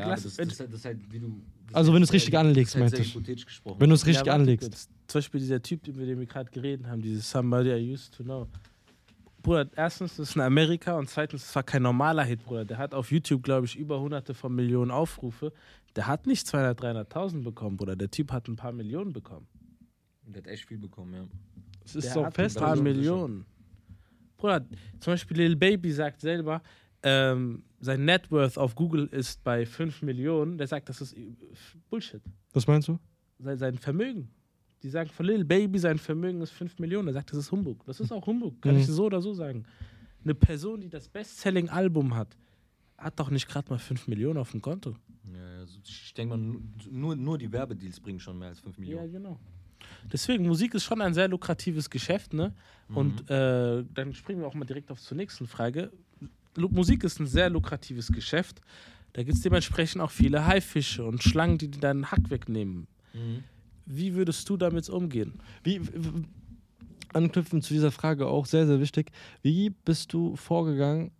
S3: aber das, das, halt- das ist halt, wie du. das
S2: Also wenn du es
S3: halt
S2: richtig
S3: sehr-
S2: anlegst,
S3: das halt
S2: meinte
S3: sehr
S2: ich.
S3: hypothetisch gesprochen.
S2: Wenn du es richtig
S1: Ja,
S2: anlegst.
S1: Zum Beispiel dieser Typ, über den wir gerade geredet haben, dieses Somebody I used to know. Bruder, erstens, das ist in Amerika und zweitens, es war kein normaler Hit, Bruder. Der hat auf YouTube, glaube ich, über hunderte von Millionen Aufrufe. Der hat nicht 200, 300.000 bekommen, Bruder. Der Typ hat ein paar Millionen bekommen.
S3: Der hat echt viel bekommen, ja.
S2: Es ist
S1: Der
S2: so
S1: hat
S2: fest.
S1: ein paar Millionen. Bruder, zum Beispiel Lil Baby sagt selber, ähm, sein Net Worth auf Google ist bei 5 Millionen. Der sagt, das ist Bullshit.
S2: Was meinst du?
S1: sein, sein Vermögen. Die sagen von Lil Baby, sein Vermögen ist 5 Millionen. Er sagt, das ist Humbug. Das ist auch Humbug, kann
S2: Mhm.
S1: ich so oder so sagen. Eine Person, die das Bestselling-Album hat, hat doch nicht gerade mal 5 Millionen auf dem Konto.
S3: ja also ich denke mal, nur, nur die Werbedeals bringen schon mehr als 5
S1: Ja,
S3: Millionen.
S1: genau. Deswegen, Musik ist schon ein sehr lukratives Geschäft, ne? Und äh, dann springen wir auch mal direkt auf zur nächsten Frage. Musik ist ein sehr lukratives Geschäft. Da gibt es dementsprechend auch viele Haifische und Schlangen, die dir deinen Hack wegnehmen.
S3: Mhm.
S1: Wie würdest du damit umgehen?
S2: Wie, anknüpfend zu dieser Frage auch sehr, sehr wichtig. Wie bist du vorgegangen,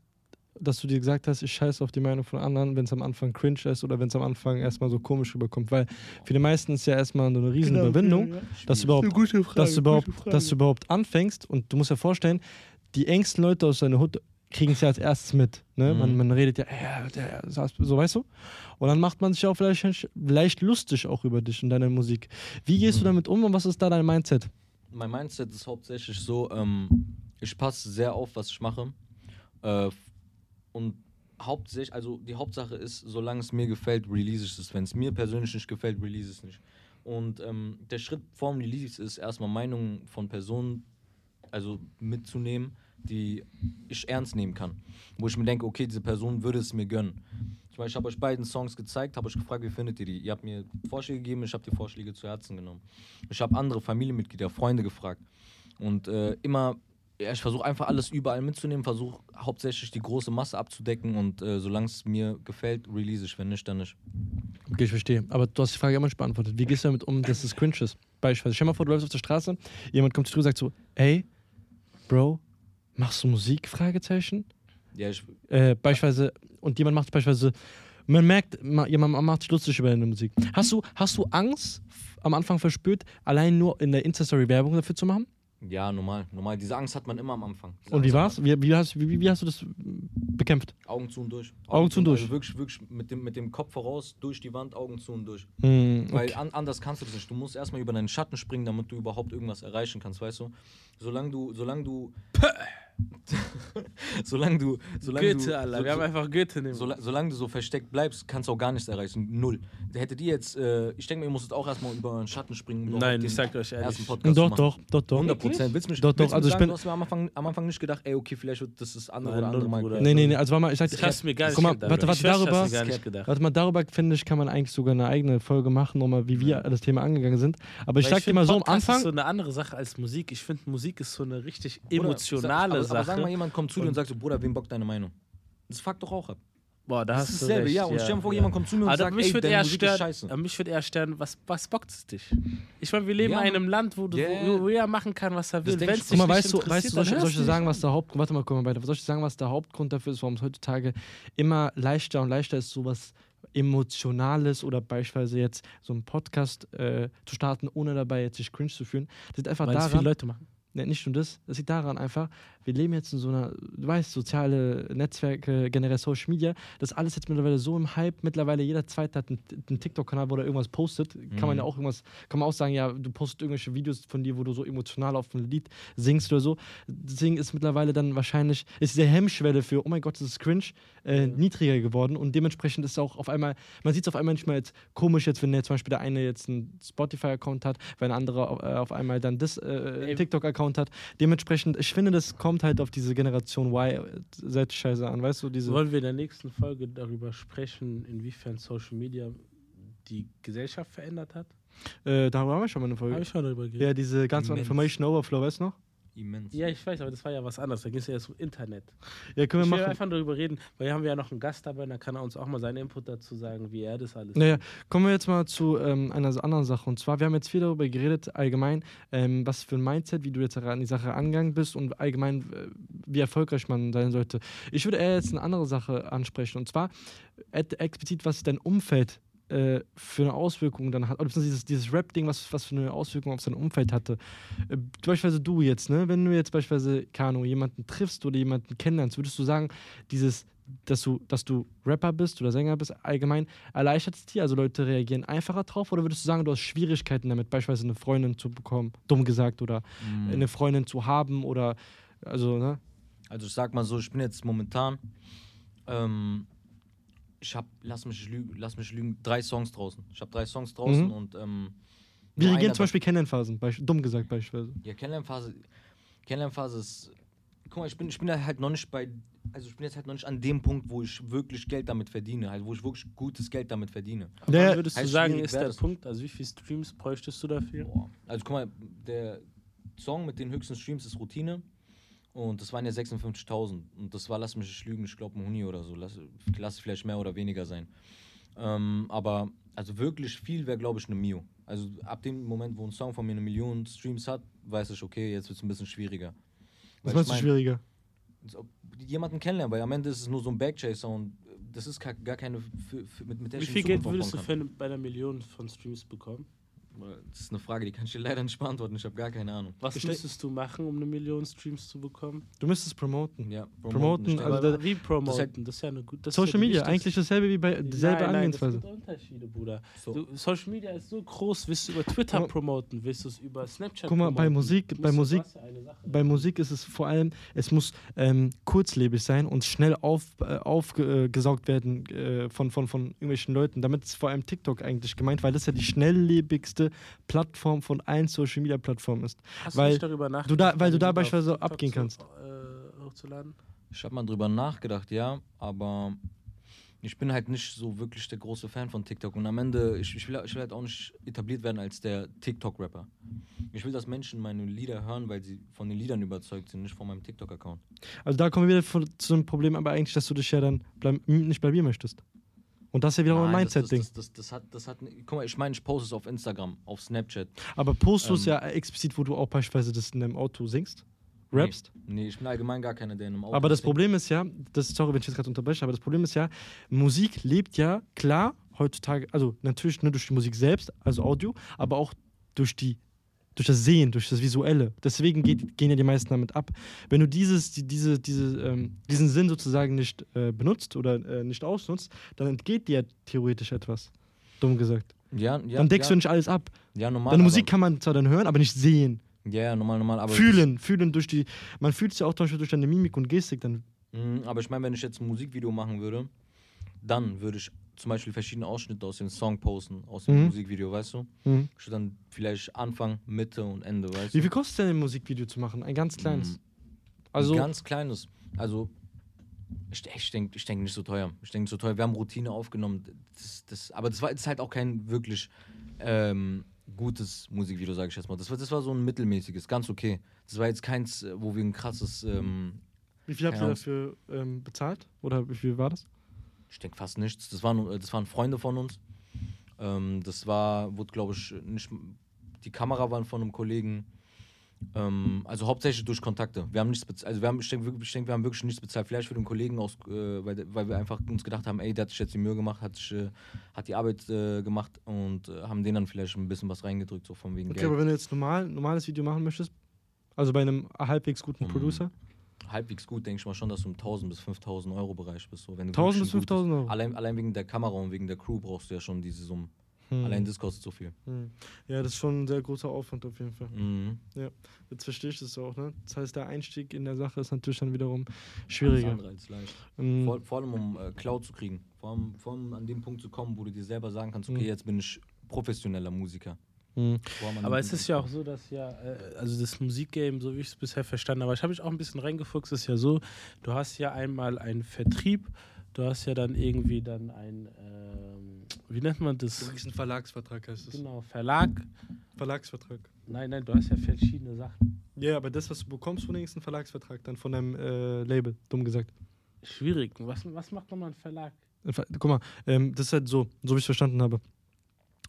S2: dass du dir gesagt hast, ich scheiße auf die Meinung von anderen, wenn es am Anfang cringe ist oder wenn es am Anfang erstmal so komisch rüberkommt? Weil für die meisten ist ja erstmal so eine riesen
S1: Genau,
S2: Überwindung, dass du überhaupt,
S1: gute Frage,
S2: dass du überhaupt, dass du überhaupt anfängst und du musst dir vorstellen, die engsten Leute aus deiner Hut kriegen es ja als erstes mit. Ne?
S3: Mhm.
S2: Man, man redet ja, ja, der saß, so weißt du? Und dann macht man sich auch vielleicht leicht lustig auch über dich und deine Musik. Wie gehst du damit um und was ist da dein Mindset?
S3: Mein Mindset ist hauptsächlich so, ähm, ich passe sehr auf, was ich mache. Äh, und hauptsächlich, also die Hauptsache ist, solange es mir gefällt, release ich es. Wenn es mir persönlich nicht gefällt, release ich es nicht. Und ähm, der Schritt vorm Release ist erstmal Meinungen von Personen, also mitzunehmen, die ich ernst nehmen kann. Wo ich mir denke, okay, diese Person würde es mir gönnen. Zum Beispiel, ich habe euch beiden Songs gezeigt, habe euch gefragt, wie findet ihr die? Ihr habt mir Vorschläge gegeben, ich habe die Vorschläge zu Herzen genommen. Ich habe andere Familienmitglieder, Freunde gefragt. Und äh, immer, ja, ich versuche einfach alles überall mitzunehmen, versuche hauptsächlich die große Masse abzudecken und äh, solange es mir gefällt, release ich, wenn nicht, dann nicht.
S2: Okay, ich verstehe. Aber du hast die Frage immer nicht beantwortet. Wie gehst du damit um, dass es cringe ist? Beispielsweise, stell mal vor, du läufst auf der Straße, jemand kommt zu dir und sagt so, ey, Bro, machst du Musik? Fragezeichen.
S3: Ja, ich,
S2: Äh, beispielsweise, und jemand macht beispielsweise, man merkt, ma- jemand macht sich lustig über deine Musik. Hast du, hast du Angst am Anfang verspürt, allein nur in der Insta-Story Werbung dafür zu machen?
S3: ja, normal, normal. Diese Angst hat man immer am Anfang. Diese
S2: Und wie
S3: Angst
S2: war's? Wie, wie, hast, wie, wie hast du das bekämpft?
S3: man. Augen zu und durch.
S2: Augen zu und durch.
S3: Also wirklich, wirklich mit dem, mit dem Kopf voraus, durch die Wand, Augen zu und durch. Weil
S2: okay.
S3: an, anders kannst du das nicht. Du musst erstmal über deinen Schatten springen, damit du überhaupt irgendwas erreichen kannst, weißt du? Solange du, solange du. <laughs> solange du. Solange
S1: Goethe,
S3: du,
S1: Alter.
S3: so,
S1: Wir haben einfach Goethe nehmen.
S3: sola- solange du so versteckt bleibst, kannst du auch gar nichts erreichen. Null. Hättet ihr jetzt, äh, ich denke mir, ihr musstet auch erstmal über euren Schatten springen. um
S1: Nein, ich sag euch ehrlich.
S3: Podcast
S2: Doch, doch, doch, doch.
S3: 100 Prozent. Willst du mich,
S2: Doch, doch,
S3: willst du
S2: also
S3: mir
S2: ich
S3: sagen,
S2: bin-
S3: du hast mir am Anfang, am Anfang nicht gedacht, ey, okay, vielleicht wird das das andere
S1: Nein,
S3: oder andere mal.
S1: Bruder.
S2: Nee, nee, nee, also warte mal, ich sag
S1: Ich hab's mir gar nicht
S2: Guck mal,
S1: gedacht.
S2: warte, darüber-
S1: mir gar nicht gedacht.
S2: Warte mal, darüber finde ich, kann man eigentlich sogar eine eigene Folge machen, nochmal, wie wir das Thema angegangen sind. Aber ich
S1: Weil
S2: sag dir mal so am Anfang.
S1: ist so eine andere Sache als Musik. Ich finde, Musik ist so eine richtig emotionale Sache.
S3: Aber sag mal, jemand kommt zu dir und sagt so, Bruder, wem bockt deine Meinung? Das fuckt doch auch ab.
S1: Boah, da
S3: Das
S1: hast
S3: ist dasselbe,
S1: recht,
S3: ja. Und stell dir vor, jemand kommt zu mir und
S1: Aber
S3: sagt,
S1: mich
S3: ey, deine
S1: eher
S3: Musik ist
S1: stören,
S3: scheiße.
S1: äh, mich würde eher stören, was, was bockt es dich? Ich meine, wir leben
S3: Ja,
S1: in einem Land, wo, du,
S3: Ja,
S1: wo, wo jeder machen kann, was er will. Wenn es dich
S2: mal, weißt du, weißt du, soll ich, soll sagen, was der Haupt, warte mal, guck mal weiter. Soll ich sagen, was der Hauptgrund dafür ist, warum es heutzutage immer leichter und leichter ist, sowas Emotionales oder beispielsweise jetzt so einen Podcast äh, zu starten, ohne dabei jetzt sich cringe zu fühlen. Das liegt einfach
S1: Weil es viele
S2: daran,
S1: Leute machen.
S2: Ne, nicht nur das, das liegt daran einfach, wir leben jetzt in so einer, du weißt, soziale Netzwerke, generell Social Media, das ist alles jetzt mittlerweile so im Hype, mittlerweile jeder Zweite hat einen, einen TikTok-Kanal, wo er irgendwas postet, kann man
S3: Mhm.
S2: ja auch irgendwas, kann man auch sagen, ja, du postest irgendwelche Videos von dir, wo du so emotional auf ein Lied singst oder so, deswegen ist mittlerweile dann wahrscheinlich, ist diese Hemmschwelle für, oh mein Gott, das ist cringe, äh, niedriger geworden und dementsprechend ist auch auf einmal, man sieht es auf einmal nicht mehr jetzt komisch jetzt, wenn der zum Beispiel der eine jetzt einen Spotify-Account hat, wenn der andere auf, äh, auf einmal dann das äh. TikTok-Account hat. Dementsprechend, ich finde, das kommt halt auf diese Generation Y seit Scheiße an, weißt du, diese.
S1: Wollen wir in der nächsten Folge darüber sprechen, inwiefern Social Media die Gesellschaft verändert hat?
S2: Äh, darüber haben wir schon mal eine
S1: Habe
S2: Folge.
S1: ich schon darüber
S2: Ja,
S1: geredet.
S2: diese ganze
S3: Immens.
S2: Information Overflow, weißt du noch?
S3: Immens.
S1: Ja, ich weiß, aber das war ja was anderes. Da ging es ja jetzt um Internet.
S2: Ja, können
S1: Ich
S2: wir
S1: will
S2: machen.
S1: einfach darüber reden, weil hier haben wir ja noch einen Gast dabei, dann kann er uns auch mal seinen Input dazu sagen, wie er das alles
S2: Naja, kommen wir jetzt mal zu ähm, einer anderen Sache. Und zwar, wir haben jetzt viel darüber geredet, allgemein, ähm, was für ein Mindset, wie du jetzt an die Sache angegangen bist und allgemein, äh, wie erfolgreich man sein sollte. Ich würde eher jetzt eine andere Sache ansprechen. Und zwar äh, explizit, was dein Umfeld äh, für eine Auswirkung dann hat, oder dieses, dieses Rap-Ding, was, was für eine Auswirkung auf sein Umfeld hatte. Äh, beispielsweise du jetzt, ne? Wenn du jetzt beispielsweise, Ahnung, jemanden triffst oder jemanden kennenlernst, würdest du sagen, dieses, dass du, dass du Rapper bist oder Sänger bist, allgemein, erleichtert es dir? Also Leute reagieren einfacher drauf oder würdest du sagen, du hast Schwierigkeiten damit, beispielsweise eine Freundin zu bekommen, dumm gesagt, oder
S3: Mhm.
S2: eine Freundin zu haben oder also, ne?
S3: Also ich sag mal so, ich bin jetzt momentan, ähm, ich hab, lass mich, lügen, lass mich lügen, drei Songs draußen. Ich habe drei Songs draußen
S2: Mhm.
S3: und ähm,
S2: Wie
S3: einer
S2: zum Beispiel Kennenlernphasen, beisp- dumm gesagt beispielsweise.
S3: Ja, Kennenlernphase, Kennenlernphase ist. Guck mal, ich bin, ich bin da halt noch nicht bei. Also ich bin jetzt halt noch nicht an dem Punkt, wo ich wirklich Geld damit verdiene, halt, wo ich wirklich gutes Geld damit verdiene.
S1: Wann würdest du sagen, ist der Punkt? Also wie viele Streams bräuchtest du dafür?
S3: Boah. Also guck mal, der Song mit den höchsten Streams ist Routine. Und das waren ja 56.000. Und das war, lass mich nicht lügen, ich glaube ein Huni oder so. Lass, lass es vielleicht mehr oder weniger sein. Ähm, aber also wirklich viel wäre, glaube ich, eine Mio. Also ab dem Moment, wo ein Song von mir eine Million Streams hat, weiß ich, okay, jetzt wird es ein bisschen schwieriger.
S2: Was meinst du schwieriger?
S3: jemanden kennenlernen, weil am Ende ist es nur so ein Backchaser und das ist gar keine, für, für, mit, mit der
S1: Wie viel Geld würdest du für eine, bei einer Million von Streams bekommen?
S3: Das ist eine Frage, die kann ich dir leider nicht beantworten. Ich habe gar keine Ahnung.
S1: Was
S2: Ich
S1: müsstest du machen, um eine Million Streams zu bekommen?
S2: Du müsstest promoten.
S3: Ja,
S2: Promoten,
S3: denke-
S2: also da-
S1: wie promoten?
S3: halt-
S1: Das ist ja eine gute. ist
S2: Social Media, eigentlich dasselbe wie bei dieselbe
S1: nein, nein,
S2: Angehensweise.
S1: Es gibt Unterschiede, Bruder.
S3: So.
S1: Du, Social Media ist so groß. Willst du über Twitter promoten? Willst du es über Snapchat
S2: Guck mal, bei
S1: promoten?
S2: Musik- bei Musik-
S1: ist.
S2: Bei Musik ist es vor allem, es muss ähm, kurzlebig sein und schnell aufgesaugt äh, aufgesaugt werden äh, von, von, von irgendwelchen Leuten. Damit ist vor allem TikTok eigentlich gemeint, weil das ja die schnelllebigste Plattform von allen Social Media Plattformen ist.
S1: Hast
S2: weil
S1: du nicht darüber nachgedacht,
S2: du da- weil du da beispielsweise
S1: TikTok
S2: abgehen
S1: zu-
S2: kannst.
S1: Äh, hochzuladen?
S3: Ich habe mal drüber nachgedacht, ja, aber ich bin halt nicht so wirklich der große Fan von TikTok. Und am Ende, ich, ich, will, ich will halt auch nicht etabliert werden als der TikTok-Rapper. Ich will, dass Menschen meine Lieder hören, weil sie von den Liedern überzeugt sind, nicht von meinem TikTok-Account.
S2: Also da kommen wir wieder von, zu einem Problem, aber eigentlich, dass du dich ja dann bleib, nicht bleiben möchtest. Und das ist ja wiederum ein
S3: Nein, das-
S2: Mindset-Ding.
S3: Das, das, das, hat, das hat, guck mal, ich meine, ich poste es auf Instagram, auf Snapchat.
S2: Aber postest du es
S3: ähm,
S2: ja explizit, wo du auch beispielsweise das in deinem Auto singst? Rappst?
S3: Nee, nee, ich bin allgemein gar keiner, der in einem Auto
S2: Aber das
S3: singt.
S2: Problem ist ja, das, sorry, wenn ich jetzt gerade unterbreche, aber das Problem ist ja, Musik lebt ja klar heutzutage, also natürlich nur durch die Musik selbst, also Audio, aber auch durch die durch das Sehen, durch das Visuelle. Deswegen geht, gehen ja die meisten damit ab. Wenn du dieses, die, diese, diese, ähm, diesen Sinn sozusagen nicht äh, benutzt oder äh, nicht ausnutzt, dann entgeht dir theoretisch etwas. Dumm gesagt.
S3: Ja, ja,
S2: dann deckst
S3: ja,
S2: du nicht alles ab.
S3: Ja, normal.
S2: Deine Musik kann man zwar dann hören, aber nicht sehen.
S3: Ja, ja, normal, normal. Aber
S2: fühlen, fühlen durch die. Man fühlt es ja auch zum Beispiel durch deine Mimik und Gestik dann.
S3: Mhm, aber ich meine, wenn ich jetzt ein Musikvideo machen würde, dann würde ich zum Beispiel verschiedene Ausschnitte aus dem Song posten, aus dem
S2: Mhm.
S3: Musikvideo, weißt du?
S2: Mhm.
S3: Würde dann vielleicht Anfang, Mitte und Ende, weißt
S2: Wie
S3: du?
S2: viel kostet denn ein Musikvideo zu machen? Ein ganz kleines.
S3: Mhm.
S2: Also,
S3: Ein ganz kleines. Also, ich, ich denke ich denk nicht so teuer. Ich denke nicht so teuer. Wir haben Routine aufgenommen. Das, das, aber das war ist halt auch kein wirklich ähm, gutes Musikvideo, sage ich jetzt mal. Das war, das war so ein mittelmäßiges, ganz okay. Das war jetzt keins, wo wir ein krasses, ähm,
S2: wie viel habt ihr dafür ähm, bezahlt? Oder wie viel war das?
S3: Ich denke fast nichts. Das waren, äh, das waren Freunde von uns. Ähm, das war, wurde glaube ich nicht, die Kamera waren von einem Kollegen. Ähm, also hauptsächlich durch Kontakte. Wir haben nichts bezahlt. Also wir haben, ich denke, ich denke, wir haben wirklich nichts bezahlt. Vielleicht für den Kollegen aus, äh, weil, weil wir einfach uns gedacht haben, ey, der hat sich jetzt die Mühe gemacht, hat, sich, äh, hat die Arbeit äh, gemacht und äh, haben denen dann vielleicht ein bisschen was reingedrückt, so von wegen
S2: Okay,
S3: Geld.
S2: aber wenn du jetzt normal, normales Video machen möchtest, also bei einem halbwegs guten
S3: Mhm. Halbwegs gut, denke ich mal schon, dass du im 1000 bis 5000 Euro Bereich bist. So, wenn du
S2: 1000
S3: wirklich
S2: bis
S3: ein gutes-
S2: 5000 Euro.
S3: Allein, allein wegen der Kamera und wegen der Crew brauchst du ja schon diese Summen.
S2: Hm.
S3: Allein das kostet so viel.
S2: Hm. Ja, das ist schon ein sehr großer Aufwand auf jeden Fall.
S3: Mhm.
S2: Jetzt verstehe ich das auch, ne? Das heißt, der Einstieg in der Sache ist natürlich dann wiederum
S3: Alles
S2: schwieriger.
S3: andere als leicht.
S2: Hm.
S3: Vor, vor allem, um äh, Cloud zu kriegen. Vor allem, vor allem an den Punkt zu kommen, wo du dir selber sagen kannst, okay,
S2: Mhm.
S3: jetzt bin ich professioneller Musiker.
S2: Hm.
S3: An
S1: Aber es ist ja auch so, dass ja, äh, also das Musikgame, so wie ich es bisher verstanden habe, ich habe mich auch ein bisschen reingefuchst, ist ja so, du hast ja einmal einen Vertrieb, du hast ja dann irgendwie dann ein, ähm, wie nennt man das?
S2: ein Verlagsvertrag heißt es.
S1: Genau, Verlag.
S2: Verlagsvertrag.
S1: Nein, nein, du hast ja verschiedene Sachen.
S2: Ja, aber das, was du bekommst von dem nächsten Verlagsvertrag, dann von deinem äh, Label, dumm gesagt.
S1: Schwierig. Was, was macht nochmal ein Verlag?
S2: Ein Ver- Guck mal, ähm, das ist halt so, so wie ich es verstanden habe.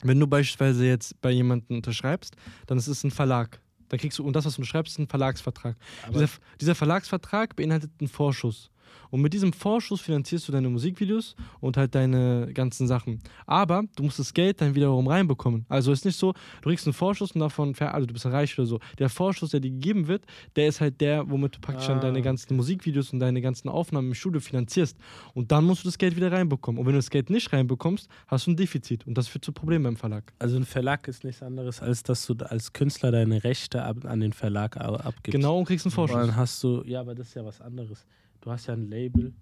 S2: Wenn du beispielsweise jetzt bei jemandem unterschreibst, dann ist es ein Verlag. Da kriegst du, und das, was du unterschreibst, ist ein Verlagsvertrag. Dieser, dieser Verlagsvertrag beinhaltet einen Vorschuss. Und mit diesem Vorschuss finanzierst du deine Musikvideos und halt deine ganzen Sachen. Aber du musst das Geld dann wiederum reinbekommen. Also ist nicht so, du kriegst einen Vorschuss und davon, also du bist reich oder so. Der Vorschuss, der dir gegeben wird, der ist halt der, womit du praktisch dann
S1: Ah,
S2: deine ganzen Musikvideos und deine ganzen Aufnahmen im Studio finanzierst. Und dann musst du das Geld wieder reinbekommen. Und wenn du das Geld nicht reinbekommst, hast du ein Defizit. Und das führt zu Problemen beim Verlag.
S1: also ein Verlag ist nichts anderes, als dass du als Künstler deine Rechte an den Verlag abgibst.
S2: Genau und kriegst einen
S1: Und
S2: Vorschuss.
S1: dann hast du, ja, aber das ist ja was anderes. Du hast ja ein Label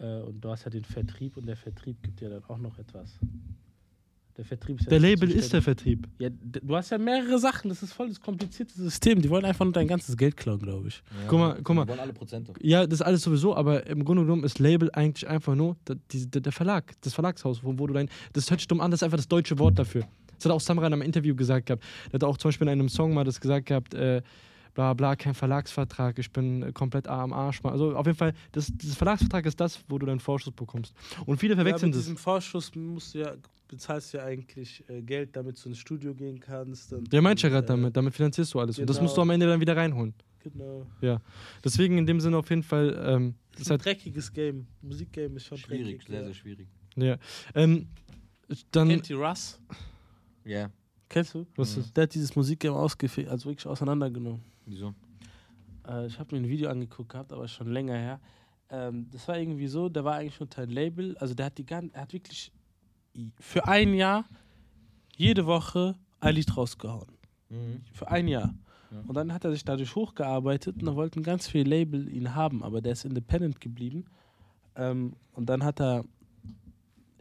S1: äh, und du hast ja den Vertrieb und der Vertrieb gibt dir dann auch noch etwas. Der Vertrieb ist ja
S2: Der Label ist der. Vertrieb.
S1: Ja, du hast ja mehrere Sachen, das ist voll das komplizierte System. Die wollen einfach nur dein ganzes Geld klauen, glaube ich.
S3: Ja,
S2: Guck mal, guck mal.
S3: Die wollen alle Prozente.
S2: Ja, das ist alles sowieso, aber im Grunde genommen ist Label eigentlich einfach nur der, die, der der Verlag, das Verlagshaus, wo, wo du dein. Das hört sich dumm an, das ist einfach das deutsche Wort dafür. Das hat auch Samra in einem Interview gesagt gehabt. Der hat auch zum Beispiel in einem Song mal das gesagt gehabt, äh, bla bla, kein Verlagsvertrag, ich bin äh, komplett am Arsch. Also auf jeden Fall, das, das Verlagsvertrag ist das, wo du deinen Vorschuss bekommst. Und viele
S1: Ja,
S2: verwechseln
S1: mit
S2: das.
S1: diesem Vorschuss musst du ja, bezahlst du ja eigentlich äh, Geld, damit du ins Studio gehen kannst. Und,
S2: Der meint ja gerade
S1: äh,
S2: damit, damit finanzierst du alles. Und das
S1: genau.
S2: musst du am Ende dann wieder reinholen.
S1: Genau.
S2: Deswegen in dem Sinne auf jeden Fall, ähm,
S1: Das ist ein
S2: halt,
S1: dreckiges Game. Musikgame ist schon
S3: Schwierig,
S1: dreckig.
S3: sehr,
S1: ja.
S3: sehr schwierig.
S2: ja. Ähm, dann,
S1: Kennt ihr Russ?
S3: Ja,
S1: Kennst du?
S2: was
S3: Mhm.
S2: ist
S1: Der hat dieses Musikgame ausgefegt, also wirklich auseinandergenommen.
S3: Wieso?
S1: Äh, ich habe mir ein Video angeguckt gehabt, aber schon länger her. Ähm, das war irgendwie so, der war eigentlich unter ein Label, also der hat die gan- er hat wirklich für ein Jahr jede Woche ein Lied rausgehauen.
S3: Mhm.
S1: Für ein Jahr.
S3: Ja.
S1: Und dann hat er sich dadurch hochgearbeitet und da wollten ganz viele Label ihn haben, aber der ist independent geblieben. Ähm, und dann hat er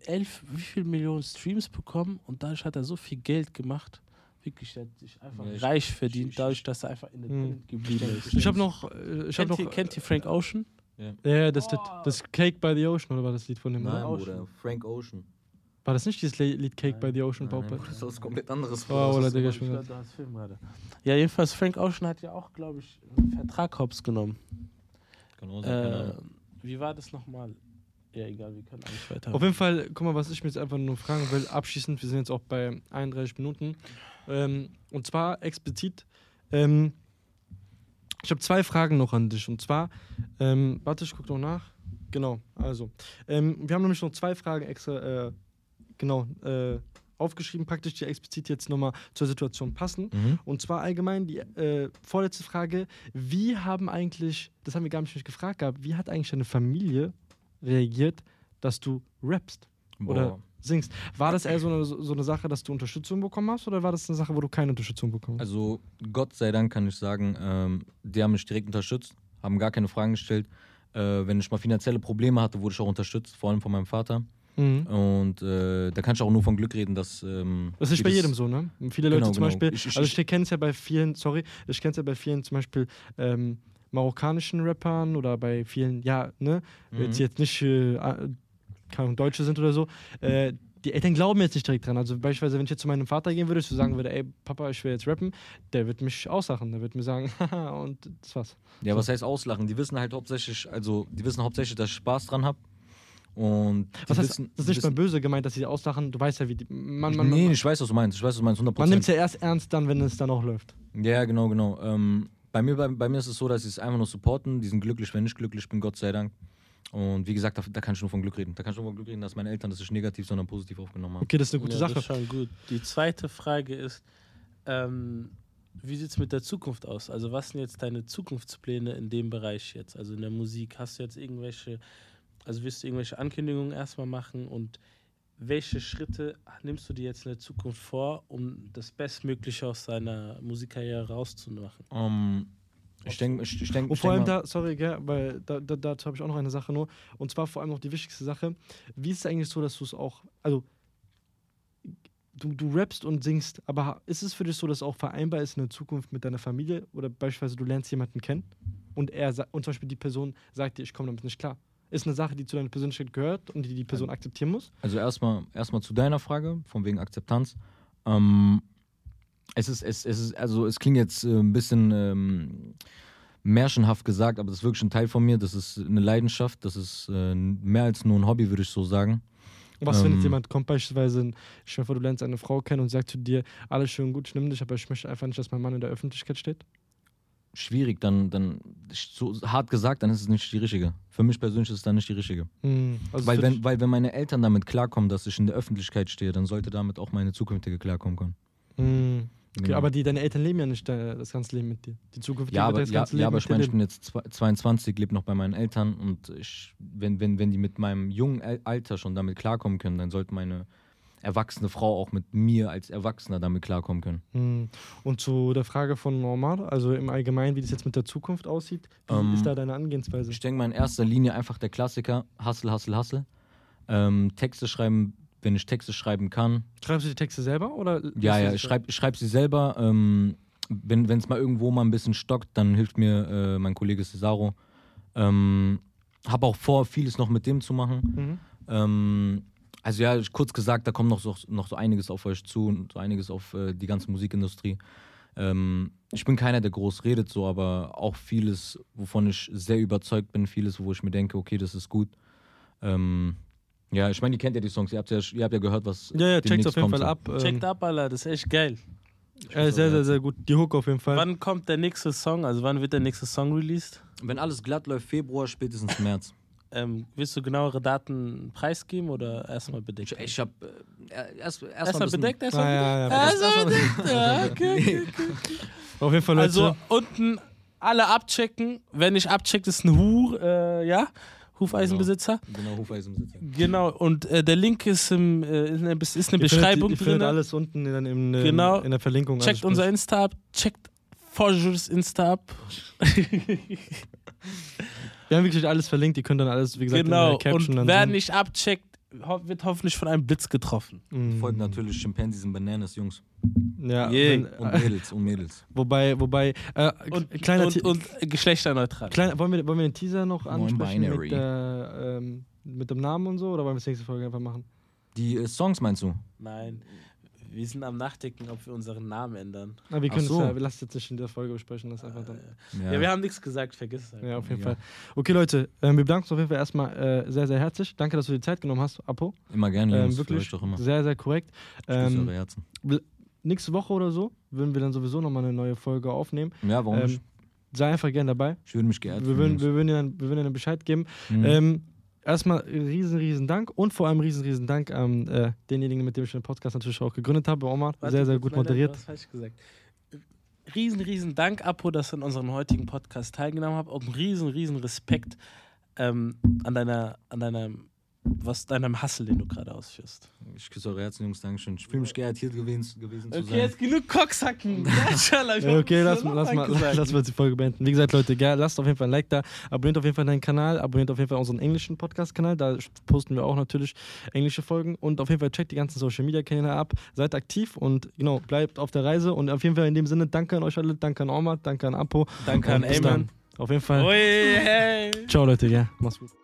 S1: elf, wie viel Millionen Streams bekommen und dadurch hat er so viel Geld gemacht. Wirklich, er hat sich einfach
S3: Ja, ich-
S1: reich verdient,
S3: ich-
S1: dadurch, dass er einfach independent geblieben ist.
S2: Ich habe noch, äh, ich habe
S1: Kennt,
S2: noch,
S1: ihr, kennt ihr Frank Ocean?
S2: ja, ja, das, das,
S1: Oh.
S2: das Cake by the Ocean oder war das Lied von dem?
S3: Nein. Bruder, Frank Ocean.
S2: War das nicht dieses Lied Cake by the Ocean?
S3: Nein,
S2: Pop?
S3: nein, das ist was komplett anderes.
S2: Oh, oder ich
S1: glaub, hast Film gerade. Ja, jedenfalls, Frank Ocean hat ja auch, glaube ich, einen Vertrag hops genommen.
S3: Keine
S1: Äh, wie war das nochmal? Ja, egal, wir können eigentlich weiter.
S2: Auf jeden Fall, guck mal, was ich mir jetzt einfach nur fragen will, abschließend, wir sind jetzt auch bei 31 Minuten. Ähm, und zwar explizit, ähm, ich habe zwei Fragen noch an dich. Und zwar, ähm, warte, ich gucke noch nach. Genau, also, ähm, wir haben nämlich noch zwei Fragen extra, äh, genau, äh, aufgeschrieben, praktisch, die explizit jetzt nochmal zur Situation passen.
S3: Mhm.
S2: Und zwar allgemein die äh, vorletzte Frage: Wie haben eigentlich, das haben wir gar nicht gefragt gehabt, wie hat eigentlich deine Familie reagiert, dass du rappst oder
S3: Boah.
S2: Singst? War das eher so eine, so eine Sache, dass du Unterstützung bekommen hast oder war das eine Sache, wo du keine Unterstützung bekommen hast?
S3: Also Gott sei Dank kann ich sagen, ähm, die haben mich direkt unterstützt, haben gar keine Fragen gestellt. Äh, wenn ich mal finanzielle Probleme hatte, wurde ich auch unterstützt, vor allem von meinem Vater.
S2: Mhm.
S3: Und äh, da kann ich auch nur von Glück reden, dass. Ähm,
S2: Das ist bei jedem so, ne? Viele
S3: Genau,
S2: Leute zum
S3: genau.
S2: Beispiel,
S3: Ich- ich-
S2: also ich kenne es ja bei vielen, sorry, ich kenne es ja bei vielen zum Beispiel ähm, marokkanischen Rappern oder bei vielen, ja, ne,
S3: Mhm.
S2: jetzt, jetzt nicht äh, keine Ahnung, Deutsche sind oder so, äh, die Eltern glauben jetzt nicht direkt dran. Also beispielsweise, wenn ich jetzt zu meinem Vater gehen würde, ich so sagen würde, ey, Papa, ich will jetzt rappen, der wird mich auslachen, der wird mir sagen, <laughs> haha, und das war's.
S3: Ja, was heißt auslachen? Die wissen halt hauptsächlich, also die wissen hauptsächlich, dass ich Spaß dran habe. Und
S2: Was heißt,
S3: wissen,
S2: das ist nicht mal böse gemeint, dass sie auslachen, du weißt ja, wie die, man, man,
S3: nee,
S2: man,
S3: ich weiß, was du meinst. Ich weiß, was du meinst, 100%.
S2: man nimmt es ja erst ernst dann, wenn es dann auch läuft.
S3: Ja, genau, genau. Ähm, bei, mir, bei, bei mir ist es so, dass sie es einfach nur supporten. Die sind glücklich, wenn ich glücklich bin, Gott sei Dank. Und wie gesagt, da, da kann ich nur von Glück reden. Da kann ich nur von Glück reden, dass meine Eltern das nicht negativ, sondern positiv aufgenommen haben.
S2: Okay, das ist eine gute
S1: ja,
S2: Sache.
S1: Das ist schon gut. Die zweite Frage ist, ähm, wie sieht es mit der Zukunft aus? Also was sind jetzt deine Zukunftspläne in dem Bereich jetzt? Also in der Musik, hast du jetzt irgendwelche, also wirst du irgendwelche Ankündigungen erstmal machen und welche Schritte nimmst du dir jetzt in der Zukunft vor, um das Bestmögliche aus deiner Musikkarriere rauszumachen?
S3: Ähm, ich denke, ich, ich denk,
S2: Und vor allem da, sorry, gell, weil da, da, dazu habe ich auch noch eine Sache nur. Und zwar vor allem noch die wichtigste Sache. Wie ist es eigentlich so, dass du es auch, also du, du rappst und singst, aber ist es für dich so, dass es auch vereinbar ist in der Zukunft mit deiner Familie oder beispielsweise du lernst jemanden kennen und er und zum Beispiel die Person sagt dir, ich komme damit nicht klar. Ist eine Sache, die zu deiner Persönlichkeit gehört und die die Person akzeptieren muss?
S3: also erstmal erstmal zu deiner Frage, von wegen Akzeptanz. Ähm, Es ist, es, es ist, also es klingt jetzt äh, ein bisschen ähm, märchenhaft gesagt, aber das ist wirklich ein Teil von mir. Das ist eine Leidenschaft, das ist äh, mehr als nur ein Hobby, würde ich so sagen.
S2: Was, wenn
S3: Ähm.
S2: jetzt jemand kommt, beispielsweise, ich vor, du lernst eine Frau kennen und sagt zu dir, alles schön gut, ich nehme dich, aber ich möchte einfach nicht, dass mein Mann in der Öffentlichkeit steht?
S3: Schwierig, dann, dann so hart gesagt, dann ist es nicht die richtige. Für mich persönlich ist es dann nicht die richtige.
S2: Hm, also
S3: Weil wenn, weil wenn meine Eltern damit klarkommen, dass ich in der Öffentlichkeit stehe, dann sollte damit auch meine zukünftige klarkommen können.
S2: Hm. Okay,
S3: Genau.
S2: aber die, deine Eltern leben ja nicht äh, das ganze Leben mit dir. Die Zukunft
S3: Ja, aber,
S2: das
S3: ja,
S2: ganze
S3: ja,
S2: Leben
S3: aber
S2: mit
S3: ich meine, ich bin jetzt zwei- 22, lebe noch bei meinen Eltern und ich, wenn, wenn, wenn die mit meinem jungen Alter schon damit klarkommen können, dann sollte meine erwachsene Frau auch mit mir als Erwachsener damit klarkommen können.
S2: Hm. Und zu der Frage von Normal, also im Allgemeinen, wie das jetzt mit der Zukunft aussieht, wie
S3: Ähm,
S2: ist da deine Angehensweise?
S3: Ich denke mal in erster Linie einfach der Klassiker, Hustle, Hustle, Hustle. Ähm, Texte schreiben, wenn ich Texte schreiben kann.
S2: Schreibst du die Texte selber oder?
S3: Ja, ja, ich schreibe schreib sie selber. Ähm, wenn es mal irgendwo mal ein bisschen stockt, dann hilft mir äh, mein Kollege Cesaro. Ähm, habe auch vor, vieles noch mit dem zu machen.
S2: Mhm.
S3: Ähm, also ja, kurz gesagt, da kommt noch so, noch so einiges auf euch zu und so einiges auf äh, die ganze Musikindustrie. Ähm, ich bin keiner, der groß redet, so, aber auch vieles, wovon ich sehr überzeugt bin, vieles, wo ich mir denke, okay, das ist gut. Ähm, ja, ich meine, ihr kennt ja die Songs, ihr habt ja, ihr habt ja gehört, was.
S2: Ja, ja, checkt auf jeden Fall ab. Ähm,
S1: Checkt ab, Alter, das ist echt geil.
S2: Äh, sehr, sehr, sehr gut. Die Hook auf jeden Fall.
S1: Wann kommt der nächste Song? Also wann wird der nächste Song released?
S3: Wenn alles glatt läuft, Februar, spätestens März. <laughs>
S1: Ähm, willst du genauere Daten preisgeben oder erstmal bedeckt?
S3: Ich, ich hab äh, erst, erst,
S1: erstmal
S3: mal ein bisschen-
S1: bedeckt,
S2: Ah,
S1: erstmal
S2: ja, ja,
S1: bedeckt.
S2: bedeckt.
S1: Erstmal bedeckt. Ja, <laughs> okay, okay.
S2: Auf jeden Fall, Leute.
S1: Also unten alle abchecken. Wenn nicht abcheckt, ist ein Hu, äh, ja, Hufeisenbesitzer.
S3: Genau, Hufeisenbesitzer.
S1: Genau. Und äh, der Link ist, im, äh, ist eine, ist eine
S2: Ihr
S1: Beschreibung
S2: findet, ihr findet
S1: drin.
S2: alles unten in, in, in,
S1: Genau.
S2: in der Verlinkung.
S1: Checkt unser Insta ab. Checkt Forjurs Insta ab. <laughs>
S2: Wir haben wirklich alles verlinkt. Ihr könnt dann alles, wie gesagt,
S1: genau.
S2: in der Caption
S1: Und
S2: dann
S1: wer
S2: sehen.
S1: nicht abcheckt, wird hoffentlich von einem Blitz getroffen.
S2: Mm.
S3: Folgt natürlich Chimpanzees und Bananas, Jungs.
S2: Ja,
S1: Yeah.
S2: wenn,
S3: Und Mädels, und Mädels. <laughs>
S2: wobei, wobei, äh,
S1: Und,
S2: kleiner
S1: und, und geschlechterneutral.
S2: kleiner, wollen, wir, wollen wir den Teaser noch ansprechen mit, der, ähm, mit dem Namen und so oder wollen wir das nächste Folge einfach machen?
S3: Die äh, Songs meinst du?
S1: Nein. Wir sind am Nachdenken, ob wir unseren Namen ändern.
S2: Na, wir können
S3: so.
S2: es ja, wir lassen es jetzt nicht in der Folge besprechen, das einfach dann.
S1: Ja, wir haben nichts gesagt, vergiss es. halt.
S2: Ja, auf jeden
S3: Ja.
S2: Fall. Okay, Leute, ähm, wir bedanken uns auf jeden Fall erstmal äh, sehr, sehr herzlich. Danke, dass du die Zeit genommen hast, Apo.
S3: Immer gerne.
S2: Ähm,
S3: für
S2: wirklich
S3: euch doch immer.
S2: sehr, sehr korrekt. Ähm,
S3: eure Herzen.
S2: nächste Woche oder so würden wir dann sowieso nochmal eine neue Folge aufnehmen.
S3: Ja, warum
S2: ähm,
S3: nicht?
S2: Sei einfach gern dabei.
S3: Ich würde mich geehrt
S2: Wir würden, wir, würden dir dann, wir würden dir dann Bescheid geben.
S3: Mhm.
S2: Ähm, erstmal riesen, riesen Dank und vor allem riesen, riesen Dank an äh, denjenigen, mit dem ich den Podcast natürlich auch gegründet habe, Omar.
S1: Warte
S2: sehr, sehr gut
S1: nein, nein,
S2: moderiert.
S1: Du hast falsch gesagt. Riesen, riesen Dank, Apo, dass du an unserem heutigen Podcast teilgenommen hast. Und riesen, riesen Respekt ähm, an deiner, an deinem, was deinem Hustle, den du gerade ausführst.
S3: Ich küsse eure Herzen, Jungs. Dankeschön. Ich fühle mich geehrt, hier gewesen, gewesen zu
S1: Okay,
S3: sein.
S1: jetzt genug Cocksacken. <laughs> Ja,
S2: Ja, okay, lass, lass, mal, <laughs> lass mal die Folge beenden. Wie gesagt, Leute, gell, lasst auf jeden Fall ein Like da, abonniert auf jeden Fall deinen Kanal, abonniert auf jeden Fall unseren englischen Podcast-Kanal, da posten wir auch natürlich englische Folgen und auf jeden Fall checkt die ganzen Social-Media-Kanäle ab, seid aktiv und genau, bleibt auf der Reise und auf jeden Fall in dem Sinne, danke an euch alle, danke an Omar, danke an Apo.
S1: Danke an
S2: dann. Auf jeden Fall,
S1: Ui, hey.
S2: ciao Leute, gell, mach's gut.